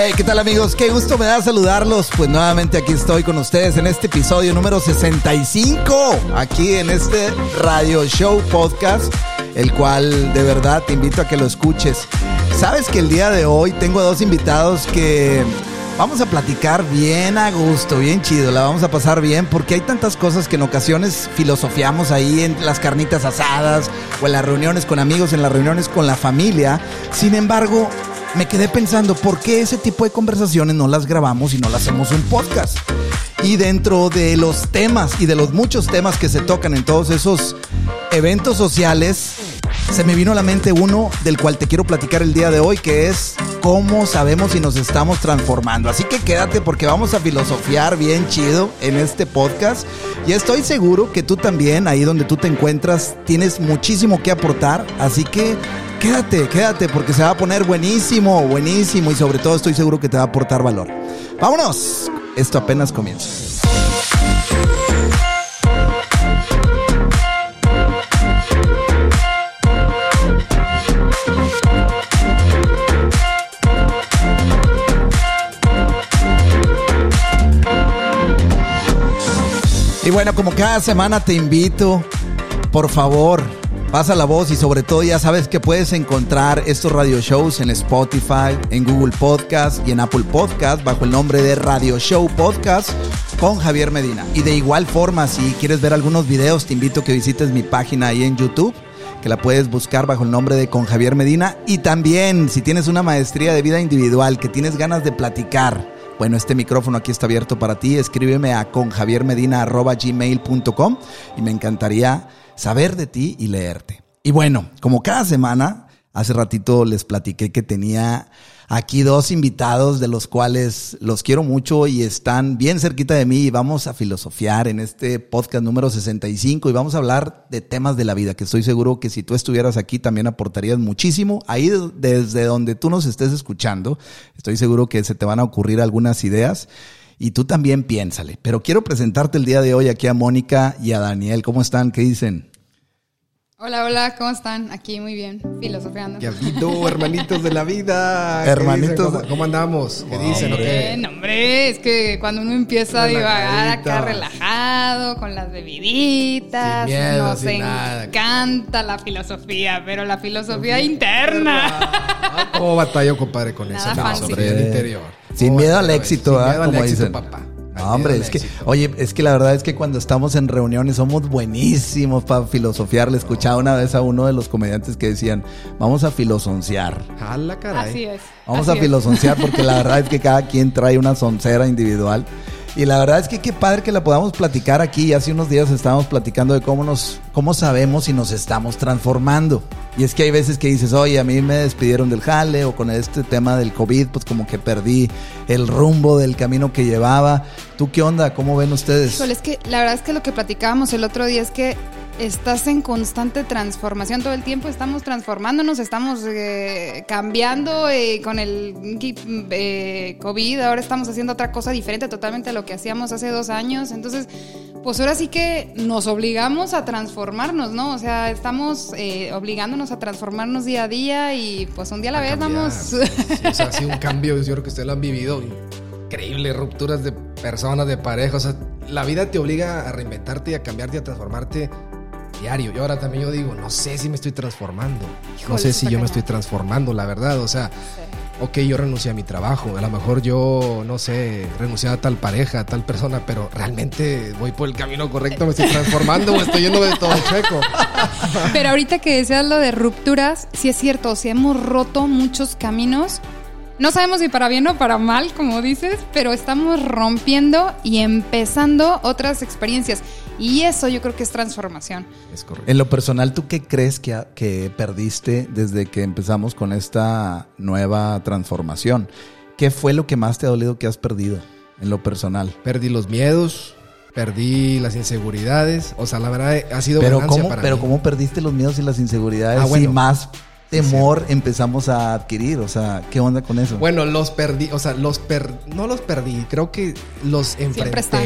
Hey, ¿qué tal amigos? Qué gusto me da saludarlos. Pues nuevamente aquí estoy con ustedes en este episodio número 65, aquí en este Radio Show Podcast, el cual de verdad te invito a que lo escuches. Sabes que el día de hoy tengo dos invitados que vamos a platicar bien a gusto, bien chido, la vamos a pasar bien porque hay tantas cosas que en ocasiones filosofiamos ahí en las carnitas asadas o en las reuniones con amigos, en las reuniones con la familia. Sin embargo, me quedé pensando, ¿por qué ese tipo de conversaciones no las grabamos y no las hacemos un podcast? Y dentro de los temas y de los muchos temas que se tocan en todos esos eventos sociales, se me vino a la mente uno del cual te quiero platicar el día de hoy, que es cómo sabemos si nos estamos transformando. Así que quédate porque vamos a filosofiar bien chido en este podcast. Y estoy seguro que tú también, ahí donde tú te encuentras, tienes muchísimo que aportar. Así que quédate, quédate porque se va a poner buenísimo, buenísimo y sobre todo estoy seguro que te va a aportar valor. Vámonos, esto apenas comienza. Y bueno, como cada semana te invito, por favor, pasa la voz y sobre todo ya sabes que puedes encontrar estos radio shows en Spotify, en Google Podcast y en Apple Podcast bajo el nombre de Radio Show Podcast con Javier Medina. Y de igual forma, si quieres ver algunos videos, te invito a que visites mi página ahí en YouTube que la puedes buscar bajo el nombre de Con Javier Medina. Y también, si tienes una maestría de vida individual, que tienes ganas de platicar, bueno, este micrófono aquí está abierto para ti. Escríbeme a conjaviermedina.gmail.com y me encantaría saber de ti y leerte. Y bueno, como cada semana, hace ratito les platiqué que tenía aquí dos invitados de los cuales los quiero mucho y están bien cerquita de mí y vamos a filosofiar en este podcast número 65 y vamos a hablar de temas de la vida que estoy seguro que si tú estuvieras aquí también aportarías muchísimo. Ahí desde donde tú nos estés escuchando, estoy seguro que se te van a ocurrir algunas ideas y tú también piénsale. Pero quiero presentarte el día de hoy aquí a Mónica y a Daniel. ¿Cómo están? ¿Qué dicen? Hola, hola, ¿cómo están? Aquí muy bien, filosofiando. tú, hermanitos de la vida. Hermanitos. ¿Cómo, ¿Cómo, andamos? ¿Qué dicen? Bien, hombre, es que cuando uno empieza a divagar acá relajado, con las bebiditas, sin miedo, nos sin encanta nada. la filosofía, pero la filosofía interna. ¿Cómo batalló, compadre, con eso? No, sobre el interior. Sin miedo al éxito, Sin miedo al como éxito, dicen. papá. No, hombre, es que, oye, es que la verdad es que cuando estamos en reuniones somos buenísimos para filosofiar. Le escuchaba una vez a uno de los comediantes que decían, vamos a filosonciar. Jala, caray. Así es. Vamos así a filosonciar porque la verdad es que cada quien trae una soncera individual. Y la verdad es que qué padre que la podamos platicar aquí. Hace unos días estábamos platicando de cómo nos, cómo sabemos si nos estamos transformando. Y es que hay veces que dices, oye, a mí me despidieron del jale o con este tema del COVID, pues como que perdí el rumbo del camino que llevaba. ¿Tú qué onda? ¿Cómo ven ustedes? Híjole, es que la verdad es que lo que platicábamos el otro día es que estás en constante transformación todo el tiempo, estamos transformándonos, estamos eh, cambiando eh, con el eh, COVID, ahora estamos haciendo otra cosa diferente totalmente a lo que hacíamos hace dos años, entonces pues ahora sí que nos obligamos a transformarnos, ¿no? O sea, estamos obligándonos a transformarnos día a día y pues un día a la A vez cambiar. vamos... Sí, o sea, ha sido un cambio, yo creo que ustedes lo han vivido. Increíble, rupturas de personas, de pareja. O sea, la vida te obliga a reinventarte y a cambiarte y a transformarte diario. Y ahora también yo digo, no sé si me estoy transformando. no sé si yo me estoy transformando, la verdad. O sea, ok, yo renuncié a mi trabajo. A lo mejor yo, no sé, renuncié a tal pareja, a tal persona, pero realmente voy por el camino correcto, me estoy transformando o estoy yendo de todo chueco. Pero ahorita que decías lo de rupturas, sí es cierto, si hemos roto muchos caminos. No sabemos si para bien o para mal, como dices, pero estamos rompiendo y empezando otras experiencias. Y eso yo creo que es transformación. Es correcto. En lo personal, ¿tú qué crees que, que perdiste desde que empezamos con esta nueva transformación? ¿Qué fue lo que más te ha dolido que has perdido en lo personal? Perdí los miedos, perdí las inseguridades. O sea, la verdad ha sido Pero ganancia ¿cómo, para pero mí. ¿cómo perdiste los miedos y las inseguridades Ah, bueno. y más temor empezamos a adquirir? O sea, ¿qué onda con eso? Bueno, los perdí, o sea, los per... no los perdí, creo que los Siempre están.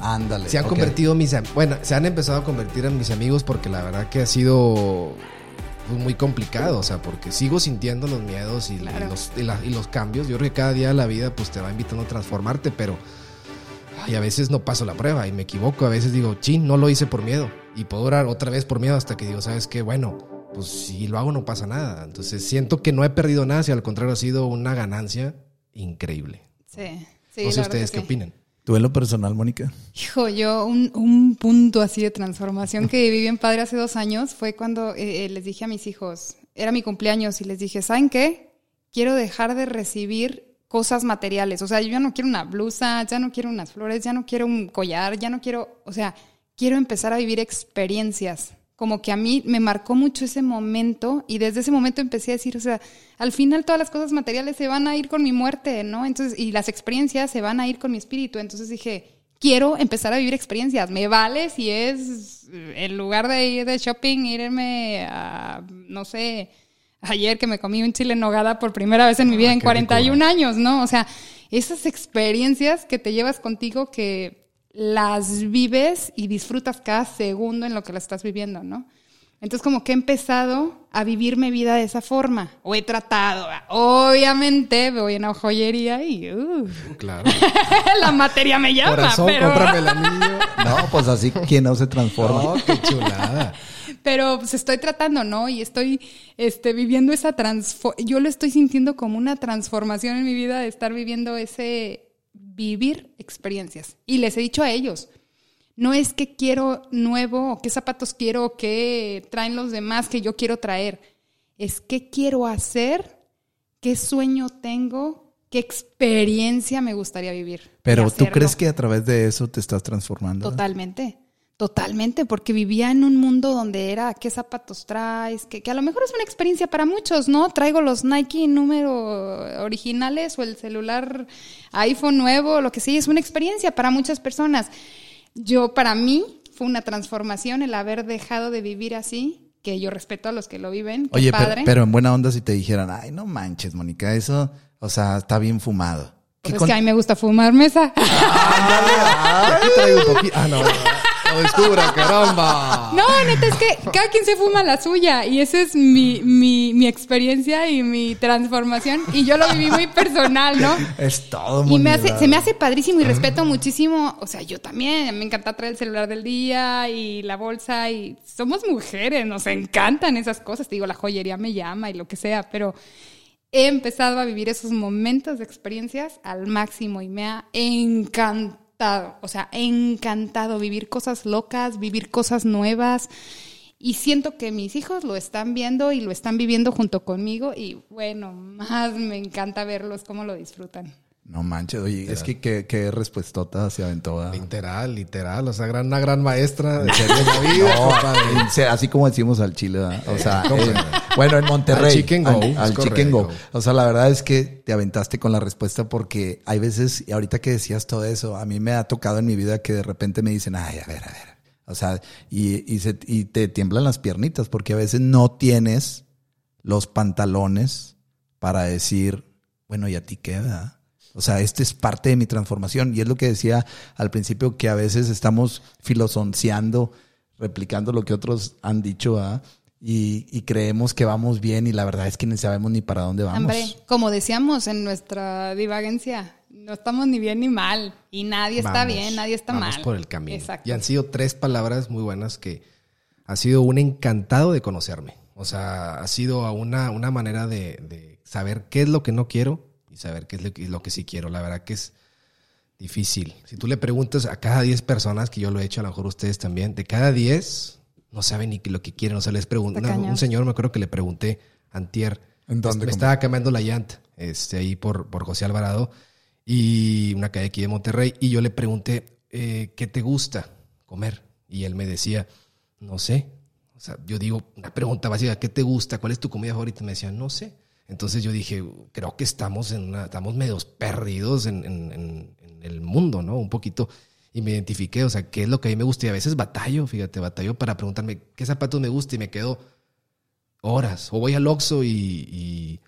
Ándale. Se han ok. convertido en mis bueno, se han empezado a convertir en mis amigos porque la verdad que ha sido fue muy complicado, o sea, porque sigo sintiendo los miedos y, los, y, los cambios. Yo creo que cada día la vida pues te va invitando a transformarte, pero y a veces no paso la prueba y me equivoco. A veces digo, chin, no lo hice por miedo. Y puedo orar otra vez por miedo hasta que digo, ¿sabes qué? Bueno, pues si lo hago no pasa nada. Entonces siento que no he perdido nada, si al contrario ha sido una ganancia increíble. Sí, sí. No sé ustedes qué opinan. ¿Tú en lo personal, Mónica? Hijo, yo un, un, punto así de transformación que viví en padre hace dos años fue cuando eh, eh, les dije a mis hijos, era mi cumpleaños y les dije, ¿saben qué? Quiero dejar de recibir cosas materiales. O sea, yo ya no quiero una blusa, ya no quiero unas flores, ya no quiero un collar, ya no quiero, o sea, quiero empezar a vivir experiencias como que a mí me marcó mucho ese momento y desde ese momento empecé a decir, o sea, al final todas las cosas materiales se van a ir con mi muerte, ¿no? Entonces, y las experiencias se van a ir con mi espíritu. Entonces dije, quiero empezar a vivir experiencias. Me vale si es en lugar de ir de shopping, irme a, no sé, ayer que me comí un chile en nogada por primera vez en mi vida ah, en 41 años, ¿no? O sea, esas experiencias que te llevas contigo que las vives y disfrutas cada segundo en lo que la estás viviendo, ¿no? Entonces como que he empezado a vivir mi vida de esa forma, o he tratado, obviamente voy a una joyería y uh, claro. la materia me llama, Corazón, pero... cómprame el anillo. No, pues así ¿quién no se transforma. Oh, qué chulada. Pero pues estoy tratando, ¿no? Y estoy este, viviendo esa transformación, yo lo estoy sintiendo como una transformación en mi vida de estar viviendo ese, vivir experiencias. Y les he dicho a ellos, no es que quiero nuevo, o qué zapatos quiero, o qué traen los demás que yo quiero traer. Es qué quiero hacer, qué sueño tengo, qué experiencia me gustaría vivir. Pero tú crees que a través de eso te estás transformando. Totalmente. Totalmente, porque vivía en un mundo donde era qué zapatos traes, que, que, a lo mejor es una experiencia para muchos, ¿no? Traigo los Nike número originales o el celular iPhone nuevo, lo que sea, es una experiencia para muchas personas. Yo, para mí, fue una transformación el haber dejado de vivir así, que yo respeto a los que lo viven. Oye, padre. Pero, en buena onda si te dijeran, ay, no manches, Mónica, eso, o sea, está bien fumado. Pues es que a mí me gusta fumar mesa. Ah. Ah, no caramba. No, neta, es que cada quien se fuma la suya y esa es mi, mi, mi experiencia y mi transformación y yo lo viví muy personal, ¿no? Es todo muy Y me hace, se me hace padrísimo y respeto muchísimo, o sea, yo también, me encanta traer el celular del día y la bolsa y somos mujeres, nos encantan esas cosas, te digo, la joyería me llama y lo que sea, pero he empezado a vivir esos momentos de experiencias al máximo y me ha encantado o sea, encantado vivir cosas locas, vivir cosas nuevas. Y siento que mis hijos lo están viendo y lo están viviendo junto conmigo y bueno, más me encanta verlos cómo lo disfrutan. No manches, oye, es que qué, respuestota se aventó. Literal, literal, o sea, gran, una gran maestra de la vida. así como decimos al Chile, o sea, eh, bueno, en Monterrey. Al Chicken Go. Al, Chicken Go. O sea, la verdad es que te aventaste con la respuesta porque hay veces, y ahorita que decías todo eso, a mí me ha tocado en mi vida que de repente me dicen, ay, a ver, a ver. O sea, y, y, se, y te tiemblan las piernitas porque a veces no tienes los pantalones para decir, bueno, ¿y a ti queda? O sea, este es parte de mi transformación. Y es lo que decía al principio, que a veces estamos filosonciando, replicando lo que otros han dicho, ¿ah? y, creemos que vamos bien y la verdad es que no sabemos ni para dónde vamos. Hombre, como decíamos en nuestra divagencia, no estamos ni bien ni mal. Y nadie está bien, nadie está vamos mal. por el camino. Y han sido tres palabras muy buenas que ha sido un encantado de conocerme. O sea, ha sido una, una manera de, de saber qué es lo que no quiero saber qué es lo que, sí quiero. La verdad que es difícil. Si tú le preguntas a cada 10 personas, que yo lo he hecho, a lo mejor ustedes también, de cada 10 no saben ni lo que quieren. O sea, les pregunto, un señor me acuerdo que le pregunté antier, ¿En dónde, me estaba cambiando la llanta, este, ahí por, por José Alvarado, y una calle aquí de Monterrey, y yo le pregunté, eh, ¿qué te gusta comer? Y él me decía, no sé. O sea, yo digo, una pregunta básica, ¿qué te gusta? ¿Cuál es tu comida favorita? me decía, no sé. Entonces yo dije, creo que estamos en una, estamos medios perdidos en, en, el mundo, ¿no? Un poquito. Y me identifiqué, o sea, ¿qué es lo que a mí me gusta? Y a veces batallo, fíjate, batallo para preguntarme qué zapatos me gusta y me quedo horas. O voy al Oxxo y,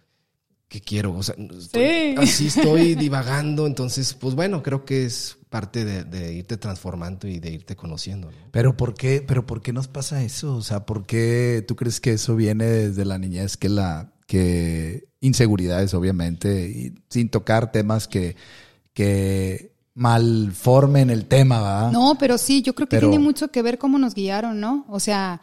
¿qué quiero? O sea, estoy- así estoy divagando, entonces, pues bueno, creo que es parte de, de irte transformando y de irte conociendo. ¿no? Pero ¿por qué, pero por qué nos pasa eso? O sea, ¿por qué tú crees que eso viene desde la niñez que la que inseguridades obviamente y sin tocar temas que que malformen el tema, ¿va? No, pero sí, yo creo que Pero- tiene mucho que ver cómo nos guiaron, ¿no? O sea,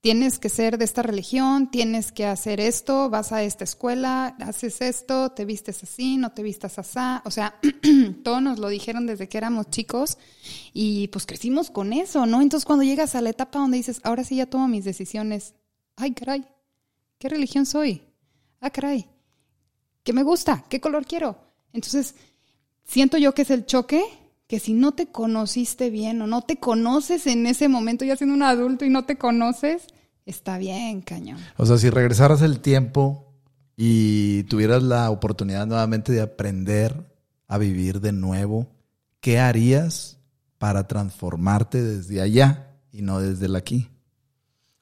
tienes que ser de esta religión, tienes que hacer esto, vas a esta escuela, haces esto, te vistes así, no te vistas así. O sea, todo nos lo dijeron desde que éramos chicos y pues crecimos con eso, ¿no? Entonces cuando llegas a la etapa donde dices, ahora sí ya tomo mis decisiones, ay, caray, ¿qué religión soy? Ah, caray, ¿qué me gusta? ¿Qué color quiero? Entonces, siento yo que es el choque que si no te conociste bien o no te conoces en ese momento ya siendo un adulto y no te conoces, está bien, cañón. O sea, si regresaras el tiempo y tuvieras la oportunidad nuevamente de aprender a vivir de nuevo, ¿qué harías para transformarte desde allá y no desde el aquí?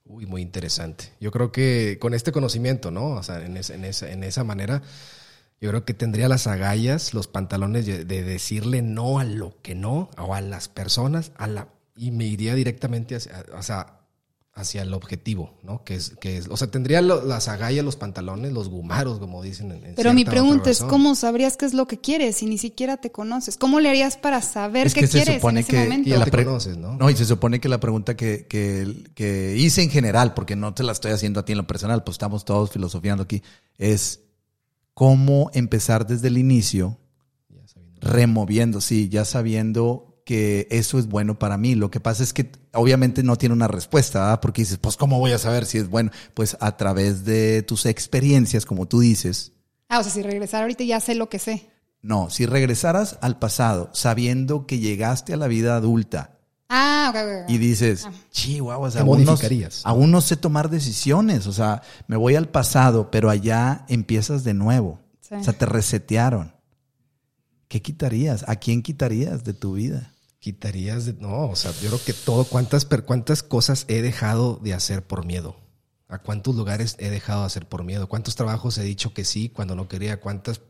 Uy, muy interesante. Yo creo que con este conocimiento, ¿no? O sea, en, esa- en esa, en esa manera, yo creo que tendría las agallas, los pantalones de, de decirle no a lo que no, o a las personas, a la, y me iría directamente hacia, o sea, hacia el objetivo, ¿no? Que es, que es, o sea, tendría lo- las agallas, los pantalones, los gumaros, como dicen. En, en Pero mi pregunta es. ¿cómo sabrías qué es lo que quieres si ni siquiera te conoces? ¿Cómo le harías para saber Es qué que se quieres supone en ese que- momento? Y la te conoces, ¿no? No, y se supone que la pregunta que, que, que hice en general, porque no te la estoy haciendo a ti en lo personal, pues estamos todos filosofiando aquí, es cómo empezar desde el inicio removiendo, sí, ya sabiendo que eso es bueno para mí. Lo que pasa es que obviamente no tiene una respuesta, ¿verdad? porque dices, pues ¿cómo voy a saber si es bueno? Pues a través de tus experiencias, como tú dices. Ah, o sea, si regresar ahorita ya sé lo que sé. No, si regresaras al pasado sabiendo que llegaste a la vida adulta Ah, ok, ok, ok. y dices, Ah. chihuahuas, ¿Qué aún no, modificarías? aún no sé tomar decisiones, o sea, me voy al pasado, pero allá empiezas de nuevo. Sí. O sea, te resetearon. ¿Qué quitarías? ¿A quién quitarías de tu vida? Quitarías de. No, o sea, yo creo que todo. ¿Cuántas, cuántas cosas he dejado de hacer por miedo? ¿A cuántos lugares he dejado de hacer por miedo? ¿Cuántos trabajos he dicho que sí cuando no quería? ¿Cuántas.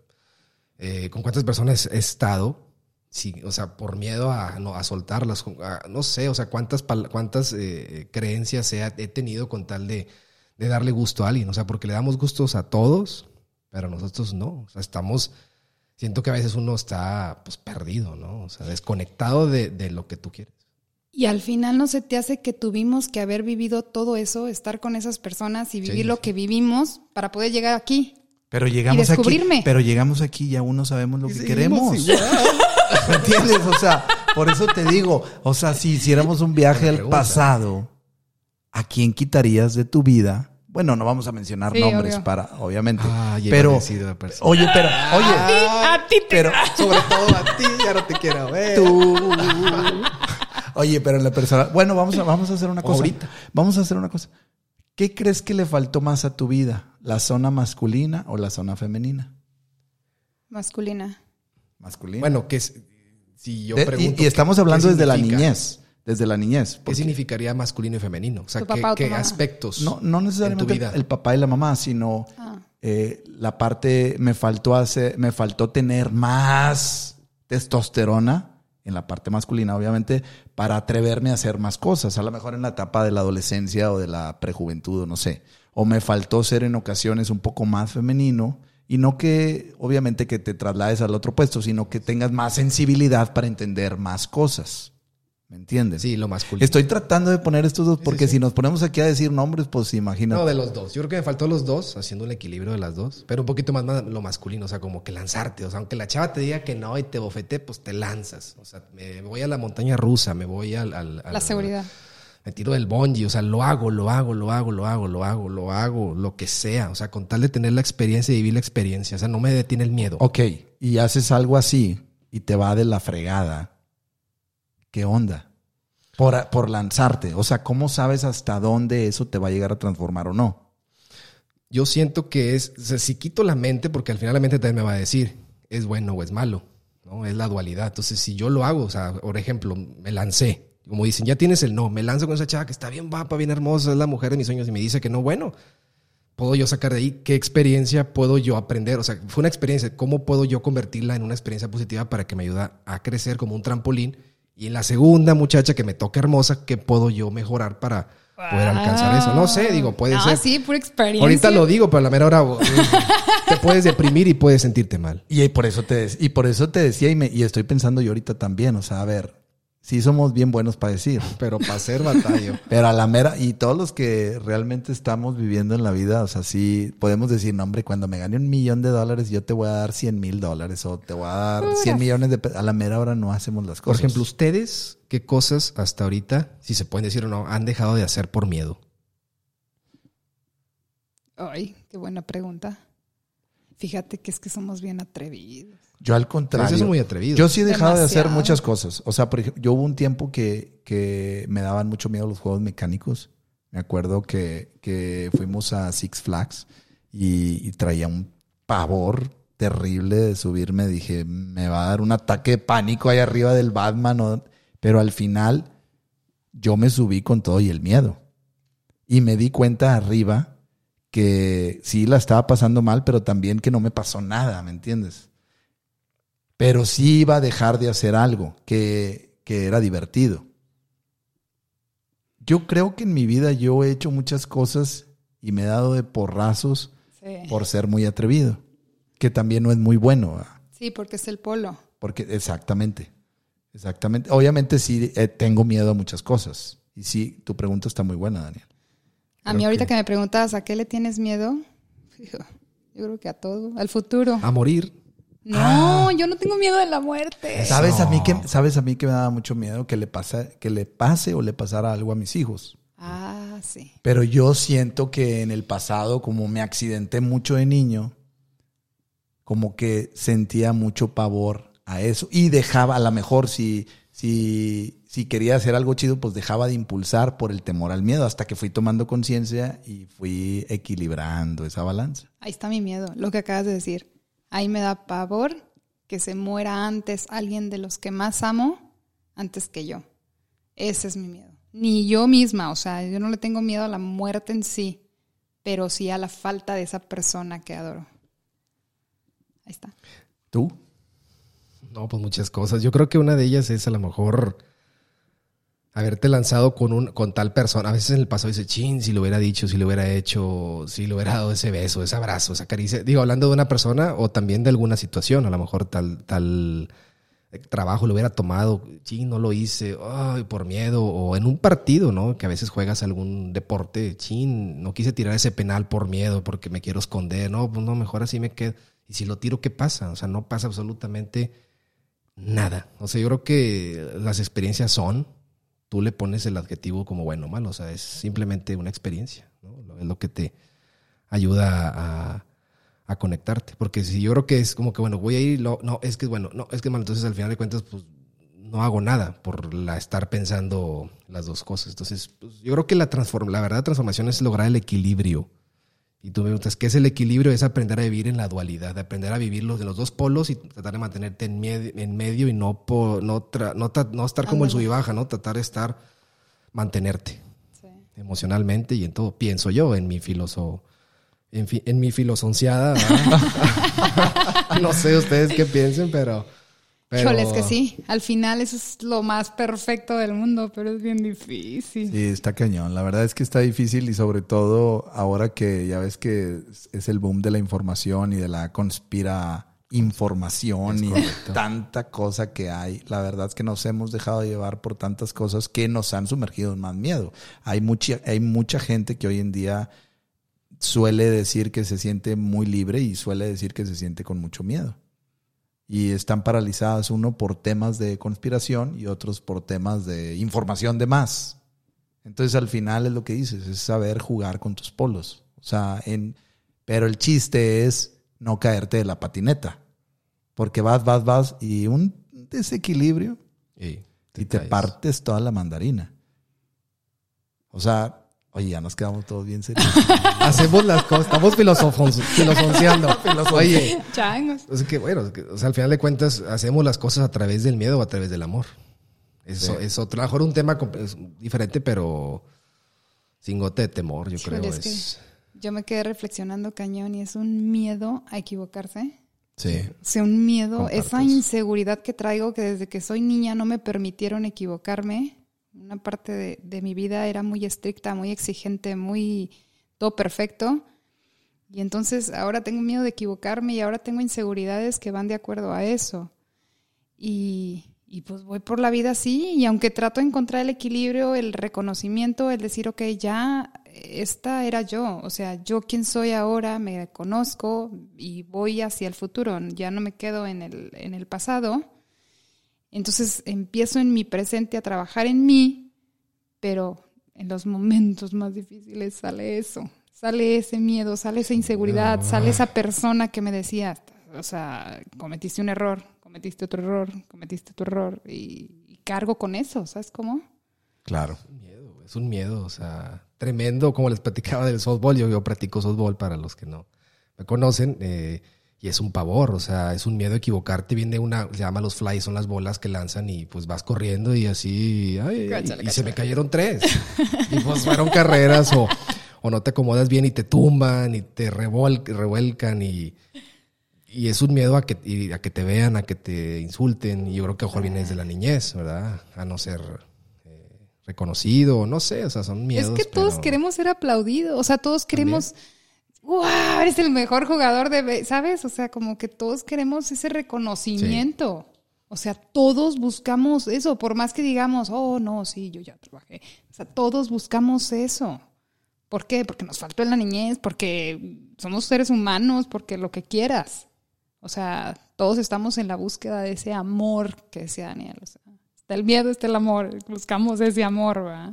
eh, ¿Con cuántas personas he estado? Sí, o sea, por miedo a, no, a soltarlas. no sé, o sea, cuántas, cuántas eh, creencias he, he tenido con tal de, de darle gusto a alguien. O sea, porque le damos gustos a todos, pero nosotros no. O sea, estamos siento que a veces uno está pues perdido, ¿no? O sea, desconectado de, de lo que tú quieres. Y al final no se te hace que tuvimos que haber vivido todo eso, estar con esas personas y vivir Sí, lo sí. que vivimos para poder llegar aquí. Pero llegamos aquí, descubrirme. pero llegamos aquí y aún no sabemos lo que queremos. ¿Me entiendes? O sea, por eso te digo, o sea, si hiciéramos un viaje al pasado, ¿a quién quitarías de tu vida? Bueno, no vamos a mencionar Sí, nombres obvio. para, obviamente. Ah, a pero, oye, pero, oye, A ti te- pero Sobre todo a ti, ya no te quiero ver. tú. Oye, pero la persona. Bueno, vamos a, vamos a hacer una cosa. Ahorita. Vamos a hacer una cosa. ¿Qué crees que le faltó más a tu vida? ¿La zona masculina o la zona femenina? Masculina. Masculina. Bueno, que es- si yo De- pregunto. y, y estamos ¿qué- hablando desde la niñez. Desde la niñez. ¿Qué significaría masculino y femenino? O sea, Tu ¿qué, papá o tu qué mamá. aspectos? No, no en tu necesariamente vida? el papá y la mamá, sino Ah. eh, la parte me faltó hacer, me faltó tener más testosterona en la parte masculina, obviamente, para atreverme a hacer más cosas. A lo mejor en la etapa de la adolescencia o de la prejuventud, o no sé. O me faltó ser en ocasiones un poco más femenino. Y no que, obviamente, que te traslades al otro puesto, sino que tengas más sensibilidad para entender más cosas. ¿Me entiendes? Sí, lo masculino. Estoy tratando de poner estos dos, sí, porque sí. si nos ponemos aquí a decir nombres, pues imagínate. No, de los dos. Yo creo que me faltó los dos, haciendo un equilibrio de las dos, pero un poquito más, más lo masculino, o sea, como que lanzarte. O sea, aunque la chava te diga que no y te bofete, pues te lanzas. O sea, me voy a la montaña rusa, me voy al. al- al- La seguridad. Me tiro del bungee, o sea, lo hago, lo hago, lo hago, lo hago, lo hago, lo hago, lo que sea. O sea, con tal de tener la experiencia y vivir la experiencia. O sea, no me detiene el miedo. Ok, y haces algo así y te va de la fregada. ¿Qué onda? Por, por lanzarte. O sea, ¿cómo sabes hasta dónde eso te va a llegar a transformar o no? Yo siento que es, o sea, si quito la mente, porque al final la mente también me va a decir, es bueno o es malo, ¿no? Es la dualidad. Entonces, si yo lo hago, o sea, por ejemplo, me lancé, como dicen, ya tienes el no, me lanzo con esa chava que está bien guapa, bien hermosa, es la mujer de mis sueños y me dice que no, bueno, puedo yo sacar de ahí? ¿Qué experiencia puedo yo aprender? O sea, fue una experiencia. ¿Cómo puedo yo convertirla en una experiencia positiva para que me ayude a crecer como un trampolín? Y en la segunda muchacha que me toca hermosa, ¿qué puedo yo mejorar para poder alcanzar eso? No sé, digo, puede ser. sí, pura experiencia. Ahorita lo digo, pero a la mera hora uh, te puedes deprimir y puedes sentirte mal. Y por eso te, y por eso te decía, y, me, y estoy pensando yo ahorita también, o sea, a ver, sí somos bien buenos para decir. Pero para hacer batalla. Pero a la mera, y todos los que realmente estamos viviendo en la vida, o sea, sí podemos decir, no, hombre, cuando me gane un millón de dólares, yo te voy a dar 100 mil dólares o te voy a dar 100 millones de pesos. A la mera hora no hacemos las cosas. Por ejemplo, ustedes, ¿qué cosas hasta ahorita, si se pueden decir o no, han dejado de hacer por miedo? Ay, qué buena pregunta. Fíjate que es que somos bien atrevidos. Yo al contrario. Eso es muy atrevido. Yo sí he dejado de hacer muchas cosas. O sea, por ejemplo, yo hubo un tiempo que, que me daban mucho miedo los juegos mecánicos. Me acuerdo que, que fuimos a Six Flags y, traía un pavor terrible de subirme. Dije, me va a dar un ataque de pánico ahí arriba del Batman. Pero al final yo me subí con todo y el miedo. Y me di cuenta arriba que sí la estaba pasando mal, pero también que no me pasó nada, ¿me entiendes? Pero sí iba a dejar de hacer algo que, era divertido. Yo creo que en mi vida yo he hecho muchas cosas y me he dado de porrazos por ser muy atrevido, que también no es muy bueno. Sí, porque es el polo. Porque exactamente, exactamente. Obviamente sí eh, tengo miedo a muchas cosas. Y sí, tu pregunta está muy buena, Daniel. A mí ahorita que... me preguntas a qué le tienes miedo, yo creo que a todo, al futuro. A morir. No, ah. yo no tengo miedo de la muerte. ¿Sabes a mí que sabes a mí que me daba mucho miedo que le pase que le pase o le pasara algo a mis hijos? Ah, sí. Pero yo siento que en el pasado como me accidenté mucho de niño, como que sentía mucho pavor a eso y dejaba a lo mejor si si si quería hacer algo chido, pues dejaba de impulsar por el temor al miedo hasta que fui tomando conciencia y fui equilibrando esa balanza. Ahí está mi miedo, lo que acabas de decir Ahí me da pavor que se muera antes alguien de los que más amo antes que yo. Ese es mi miedo. Ni yo misma, o sea, yo no le tengo miedo a la muerte en sí, pero sí a la falta de esa persona que adoro. Ahí está. ¿Tú? No, pues muchas cosas. Yo creo que una de ellas es a lo mejor haberte lanzado con un con tal persona. A veces en el pasado dice, chin, si lo hubiera dicho, si lo hubiera hecho, si le hubiera dado ese beso, ese abrazo, esa caricia. Digo, hablando de una persona o también de alguna situación, a lo mejor tal, tal trabajo lo hubiera tomado, chin, no lo hice, ay, por miedo, o en un partido, ¿no? Que a veces juegas algún deporte, chin, no quise tirar ese penal por miedo, porque me quiero esconder, no, pues no, mejor así me quedo. Y si lo tiro, ¿qué pasa? O sea, no pasa absolutamente nada. O sea, yo creo que las experiencias son, tú le pones el adjetivo como bueno o malo, o sea, es simplemente una experiencia, ¿no? Es lo que te ayuda a, conectarte, porque si yo creo que es como que, bueno, voy a ir, no, es que, bueno, no, es que, malo, entonces al final de cuentas, pues no hago nada por la estar pensando las dos cosas. Entonces, pues, yo creo que la, transform la verdad transformación es lograr el equilibrio y tú me preguntas, ¿qué es el equilibrio? Es aprender a vivir en la dualidad, aprender a vivir los de los dos polos y tratar de mantenerte en, medio, en medio y no, no, no, estar como el sub y baja, ¿no? Tratar de estar, mantenerte emocionalmente y en todo. Pienso yo en mi filoso, en, en mi filosonciada. no sé ustedes qué piensen, pero... Pero... es que sí, al final eso es lo más perfecto del mundo, pero es bien difícil. Sí, está cañón. La verdad es que está difícil y sobre todo ahora que ya ves que es el boom de la información y de la conspira información y tanta cosa que hay. La verdad es que nos hemos dejado llevar por tantas cosas que nos han sumergido en más miedo. Hay mucha, hay mucha gente que hoy en día suele decir que se siente muy libre y suele decir que se siente con mucho miedo y están paralizadas uno por temas de conspiración y otros por temas de información de más. Entonces al final es lo que dices, es saber jugar con tus polos. O sea, en, pero el chiste es no caerte de la patineta, porque vas, vas, vas y un desequilibrio y te partes toda la mandarina. O sea, Oye, ya nos quedamos todos bien serios. Hacemos las cosas, estamos filosofiando. Oye, changos. Es que, bueno, o sea, al final de cuentas, hacemos las cosas a través del miedo o a través del amor. Eso es otro, mejor un tema diferente, pero sin gote de temor, yo creo. Es, Yo me quedé reflexionando cañón y es un miedo a equivocarse. Sí. O sea, un miedo, esa inseguridad que traigo que desde que soy niña no me permitieron equivocarme. Una parte de, mi vida era muy estricta, muy exigente, muy todo perfecto. Y entonces ahora tengo miedo de equivocarme y ahora tengo inseguridades que van de acuerdo a eso. Y, y pues voy por la vida así y aunque trato de encontrar el equilibrio, el reconocimiento, el decir, ok, ya esta era yo, o sea, yo quién soy ahora, me conozco y voy hacia el futuro, ya no me quedo en el, en el pasado. Entonces empiezo en mi presente a trabajar en mí, pero en los momentos más difíciles sale eso, sale ese miedo, sale esa inseguridad, sale esa persona que me decía, o sea, cometiste un error, cometiste otro error, cometiste otro error y, y cargo con eso, ¿sabes cómo? Claro. Un miedo, es un miedo, o sea, tremendo, como les platicaba del softball, yo, yo practico softball para los que no me conocen, eh, y es un pavor, o sea, es un miedo a equivocarte, viene una, se llama los flies, son las bolas que lanzan y pues vas corriendo y así, ay, Cáchale, y, y se me cayeron tres, y pues fueron carreras o, o no te acomodas bien y te tumban y te revol- revuelcan y... Y es un miedo a que, y a que te vean, a que te insulten. Y yo creo que mejor viene desde la niñez, ¿verdad? A no ser eh, reconocido, no sé, o sea, son miedos. es que todos pero- queremos ser aplaudidos, o sea, todos queremos, wow, eres el mejor jugador de, be-", ¿sabes? O sea, como que todos queremos ese reconocimiento. O sea, todos buscamos eso, por más que digamos, oh, no, sí, yo ya trabajé. O sea, todos buscamos eso. ¿Por qué? Porque nos faltó en la niñez, porque somos seres humanos, porque lo que quieras. O sea, todos estamos en la búsqueda de ese amor que decía Daniel. O sea, está el miedo, está el amor. Buscamos ese amor, ¿verdad?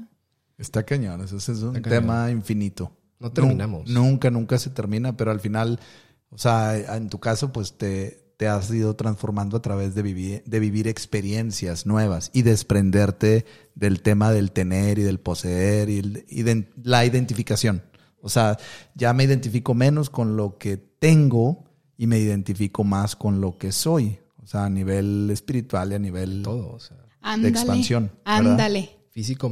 Está cañón, eso es un Está cañón. tema infinito. No terminamos. Nun- Nunca, nunca se termina, pero al final, o sea, en tu caso, pues te, te has ido transformando a través de vivir, de vivir experiencias nuevas y desprenderte del tema del tener y del poseer y, el- y de la identificación. O sea, ya me identifico menos con lo que tengo y me identifico más con lo que soy. O sea, a nivel espiritual y a nivel... Todo, o sea, Ándale. expansión. Ándale. físico,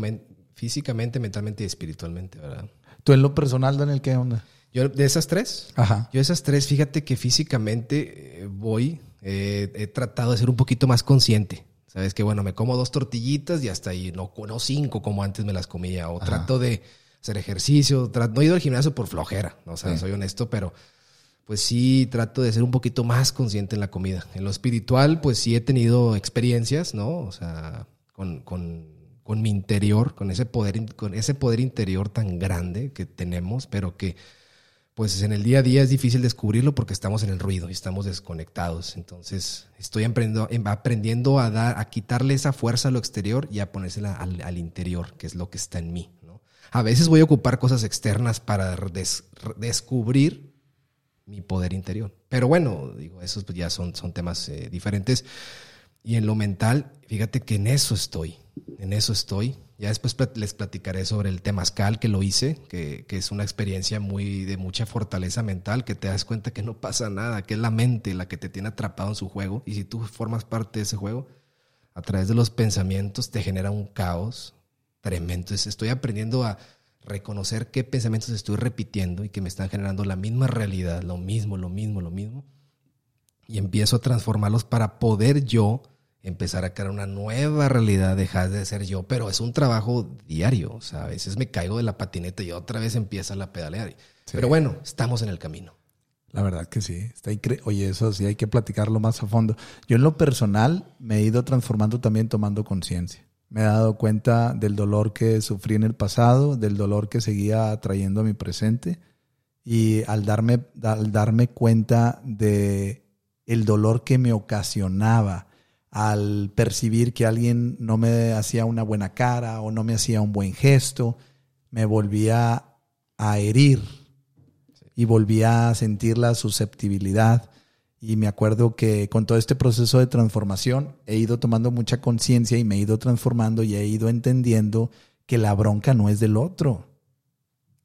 físicamente, mentalmente y espiritualmente, ¿verdad? Tú en lo personal, Daniel, ¿qué onda? Yo, de esas tres, Ajá. yo esas tres, fíjate que físicamente eh, voy, eh, he tratado de ser un poquito más consciente. Sabes que, bueno, me como dos tortillitas y hasta ahí, no, no cinco como antes me las comía. O Ajá. trato de hacer ejercicio. tra- no he ido al gimnasio por flojera, ¿no? o sea, Sí. soy honesto, pero pues sí trato de ser un poquito más consciente en la comida. En lo espiritual, pues sí he tenido experiencias, ¿no? O sea, con, con, con mi interior, con ese poder, con ese poder interior tan grande que tenemos, pero que pues en el día a día es difícil descubrirlo porque estamos en el ruido y estamos desconectados. Entonces estoy aprendiendo, em, a dar, a quitarle esa fuerza a lo exterior y a ponérsela al, al interior, que es lo que está en mí. A veces voy a ocupar cosas externas para des- descubrir mi poder interior. Pero bueno, digo, esos ya son, son temas eh, diferentes. Y en lo mental, fíjate que en eso estoy, en eso estoy. Ya después les platicaré sobre el temazcal que lo hice, que, que es una experiencia muy de mucha fortaleza mental, que te das cuenta que no pasa nada, que es la mente la que te tiene atrapado en su juego. Y si tú formas parte de ese juego, a través de los pensamientos te genera un caos tremendo. Entonces estoy aprendiendo a reconocer qué pensamientos estoy repitiendo y que me están generando la misma realidad, lo mismo, lo mismo, lo mismo. Y empiezo a transformarlos para poder yo empezar a crear una nueva realidad, dejar de ser yo, pero es un trabajo diario, o sea, a veces me caigo de la patineta y otra vez empieza la pedalear. Pero bueno, estamos en el camino. La verdad que sí. Está incre- Oye, eso sí hay que platicarlo más a fondo. Yo en lo personal me he ido transformando también tomando conciencia. Me he dado cuenta del dolor que sufrí en el pasado, del dolor que seguía trayendo a mi presente y al darme, al darme cuenta de el dolor que me ocasionaba al percibir que alguien no me hacía una buena cara o no me hacía un buen gesto, me volvía a herir y volvía a sentir la susceptibilidad. Y me acuerdo que con todo este proceso de transformación he ido tomando mucha conciencia y me he ido transformando y he ido entendiendo que la bronca no es del otro.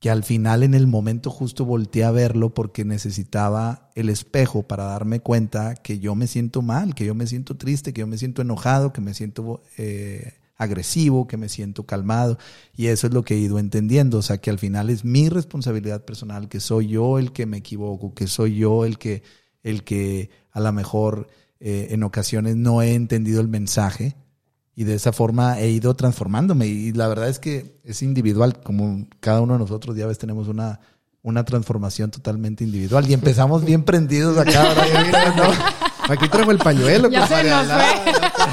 Que al final en el momento justo volteé a verlo porque necesitaba el espejo para darme cuenta que yo me siento mal, que yo me siento triste, que yo me siento enojado, que me siento eh, agresivo, que me siento calmado. Y eso es lo que he ido entendiendo. O sea, que al final es mi responsabilidad personal, que soy yo el que me equivoco, que soy yo el que, el que a lo mejor eh, en ocasiones no he entendido el mensaje. Y de esa forma he ido transformándome. Y la verdad es que es individual, como cada uno de nosotros ya ves tenemos una, una transformación totalmente individual. Y empezamos bien prendidos acá. Aquí traigo el pañuelo. Ya se nos fue.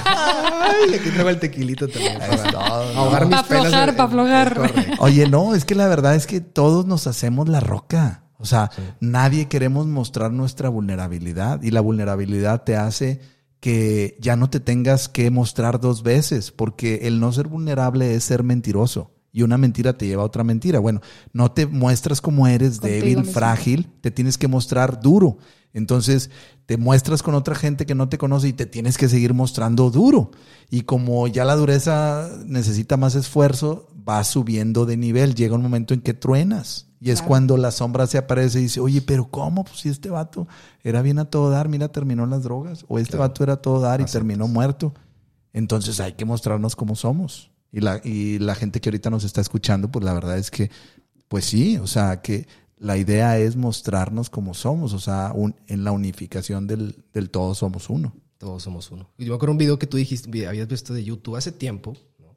Ay, aquí traigo el tequilito también. Para ahogar mis Para aflojar, para aflojar. Oye, no, es que la verdad es que todos nos hacemos la roca. O sea, nadie queremos mostrar nuestra vulnerabilidad y la vulnerabilidad te hace que ya no te tengas que mostrar dos veces, porque el no ser vulnerable es ser mentiroso y una mentira te lleva a otra mentira. Bueno, no te muestras como eres Contigo débil, mismo. frágil, te tienes que mostrar duro. Entonces, te muestras con otra gente que no te conoce y te tienes que seguir mostrando duro. Y como ya la dureza necesita más esfuerzo, vas subiendo de nivel. Llega un momento en que truenas. Y es Claro. cuando la sombra se aparece y dice, oye, pero ¿cómo? Pues si este vato era bien a todo dar, mira, terminó en las drogas. O este Claro. vato era a todo dar y Así terminó es. muerto. Entonces hay que mostrarnos como somos. Y la, y la gente que ahorita nos está escuchando, pues la verdad es que, pues sí, o sea, que la idea es mostrarnos como somos, o sea, un- en la unificación del, del todo somos uno. Todos somos uno. Y yo me acuerdo un video que tú dijiste, habías visto de YouTube hace tiempo, ¿no?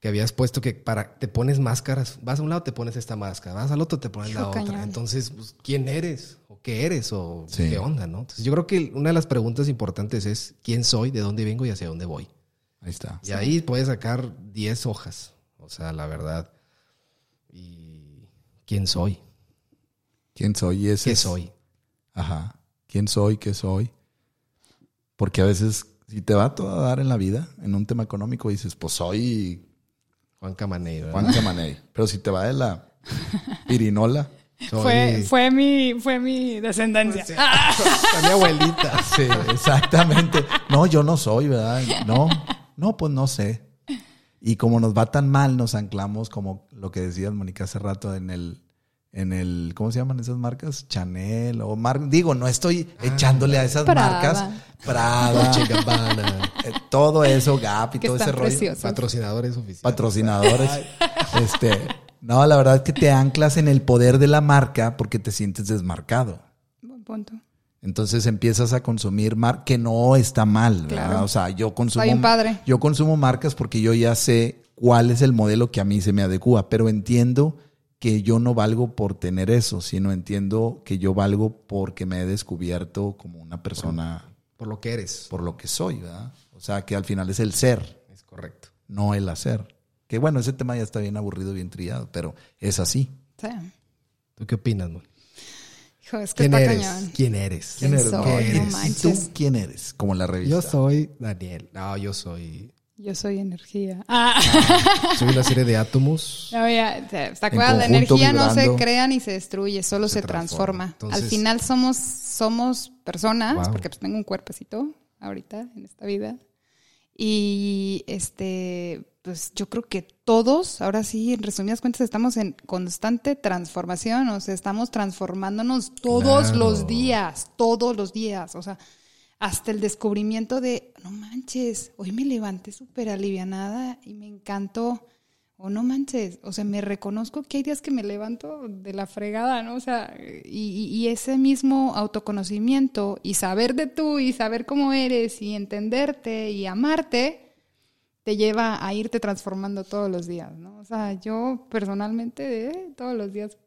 que habías puesto que para te pones máscaras, vas a un lado te pones esta máscara, vas al otro te pones la otra. Entonces, pues, ¿quién eres? ¿O qué eres? ¿O Sí. qué onda? ¿no? Entonces, yo creo que una de las preguntas importantes es quién soy, de dónde vengo y hacia dónde voy. Ahí está. Y ahí puedes sacar 10 hojas, o sea, la verdad. Y quién soy, ¿Quién soy? Y ese qué es- soy. Ajá. ¿Quién soy? ¿Qué soy? Porque a veces, si te va todo a dar en la vida, en un tema económico, dices, pues soy Juan Camaney, ¿verdad? Juan Camaney. Pero si te va de la pirinola, Soy- Fue, fue, mi, fue mi descendencia. Ah, a mi abuelita. Sí, exactamente. No, yo no soy, ¿verdad? No, no, pues no sé. Y como nos va tan mal, nos anclamos como lo que decías, Mónica, hace rato en el, en el, ¿cómo se llaman esas marcas? Chanel o Mar, digo, no estoy echándole a esas Prada. marcas. Prada, Dolce Gabbana, eh, todo eso, Gap y que todo ese están rollo. preciosos. patrocinadores oficiales. Patrocinadores. Este, no, la verdad es que te anclas en el poder de la marca porque te sientes desmarcado. Buen punto. Entonces empiezas a consumir mar que no está mal, ¿verdad? Claro. O sea, yo consumo bien padre. yo consumo marcas porque yo ya sé cuál es el modelo que a mí se me adecua, pero entiendo que yo no valgo por tener eso, sino entiendo que yo valgo porque me he descubierto como una persona Por lo que eres. por lo que soy, ¿verdad? O sea, que al final es el ser, Es correcto. no el hacer. Que bueno, ese tema ya está bien aburrido, bien trillado, pero es así. Sí. ¿Tú qué opinas, Mon? Hijo, es que ¿Quién está eres? cañón. ¿Quién eres? ¿Quién eres? No eres? ¿Y manches. tú quién eres? Como la revista. Yo soy Daniel. No, yo soy. Yo soy energía. Ah, Soy una serie de átomos. no, ya, ¿te acuerdas? La energía no se vibrando. crea ni se destruye, solo se, Se transforma. transforma. Entonces- Al final somos, somos personas, Wow. porque pues tengo un cuerpecito ahorita en esta vida. Y este, pues yo creo que todos, ahora sí, en resumidas cuentas, estamos en constante transformación, o sea, estamos transformándonos todos Claro. los días, todos los días, o sea, hasta el descubrimiento de, no manches, hoy me levanté súper alivianada y me encantó. O no manches, o sea, me reconozco que hay días que me levanto de la fregada, ¿no? O sea, y, ese mismo autoconocimiento y saber de tú y saber cómo eres y entenderte y amarte, te lleva a irte transformando todos los días, ¿no? O sea, yo personalmente eh, todos los días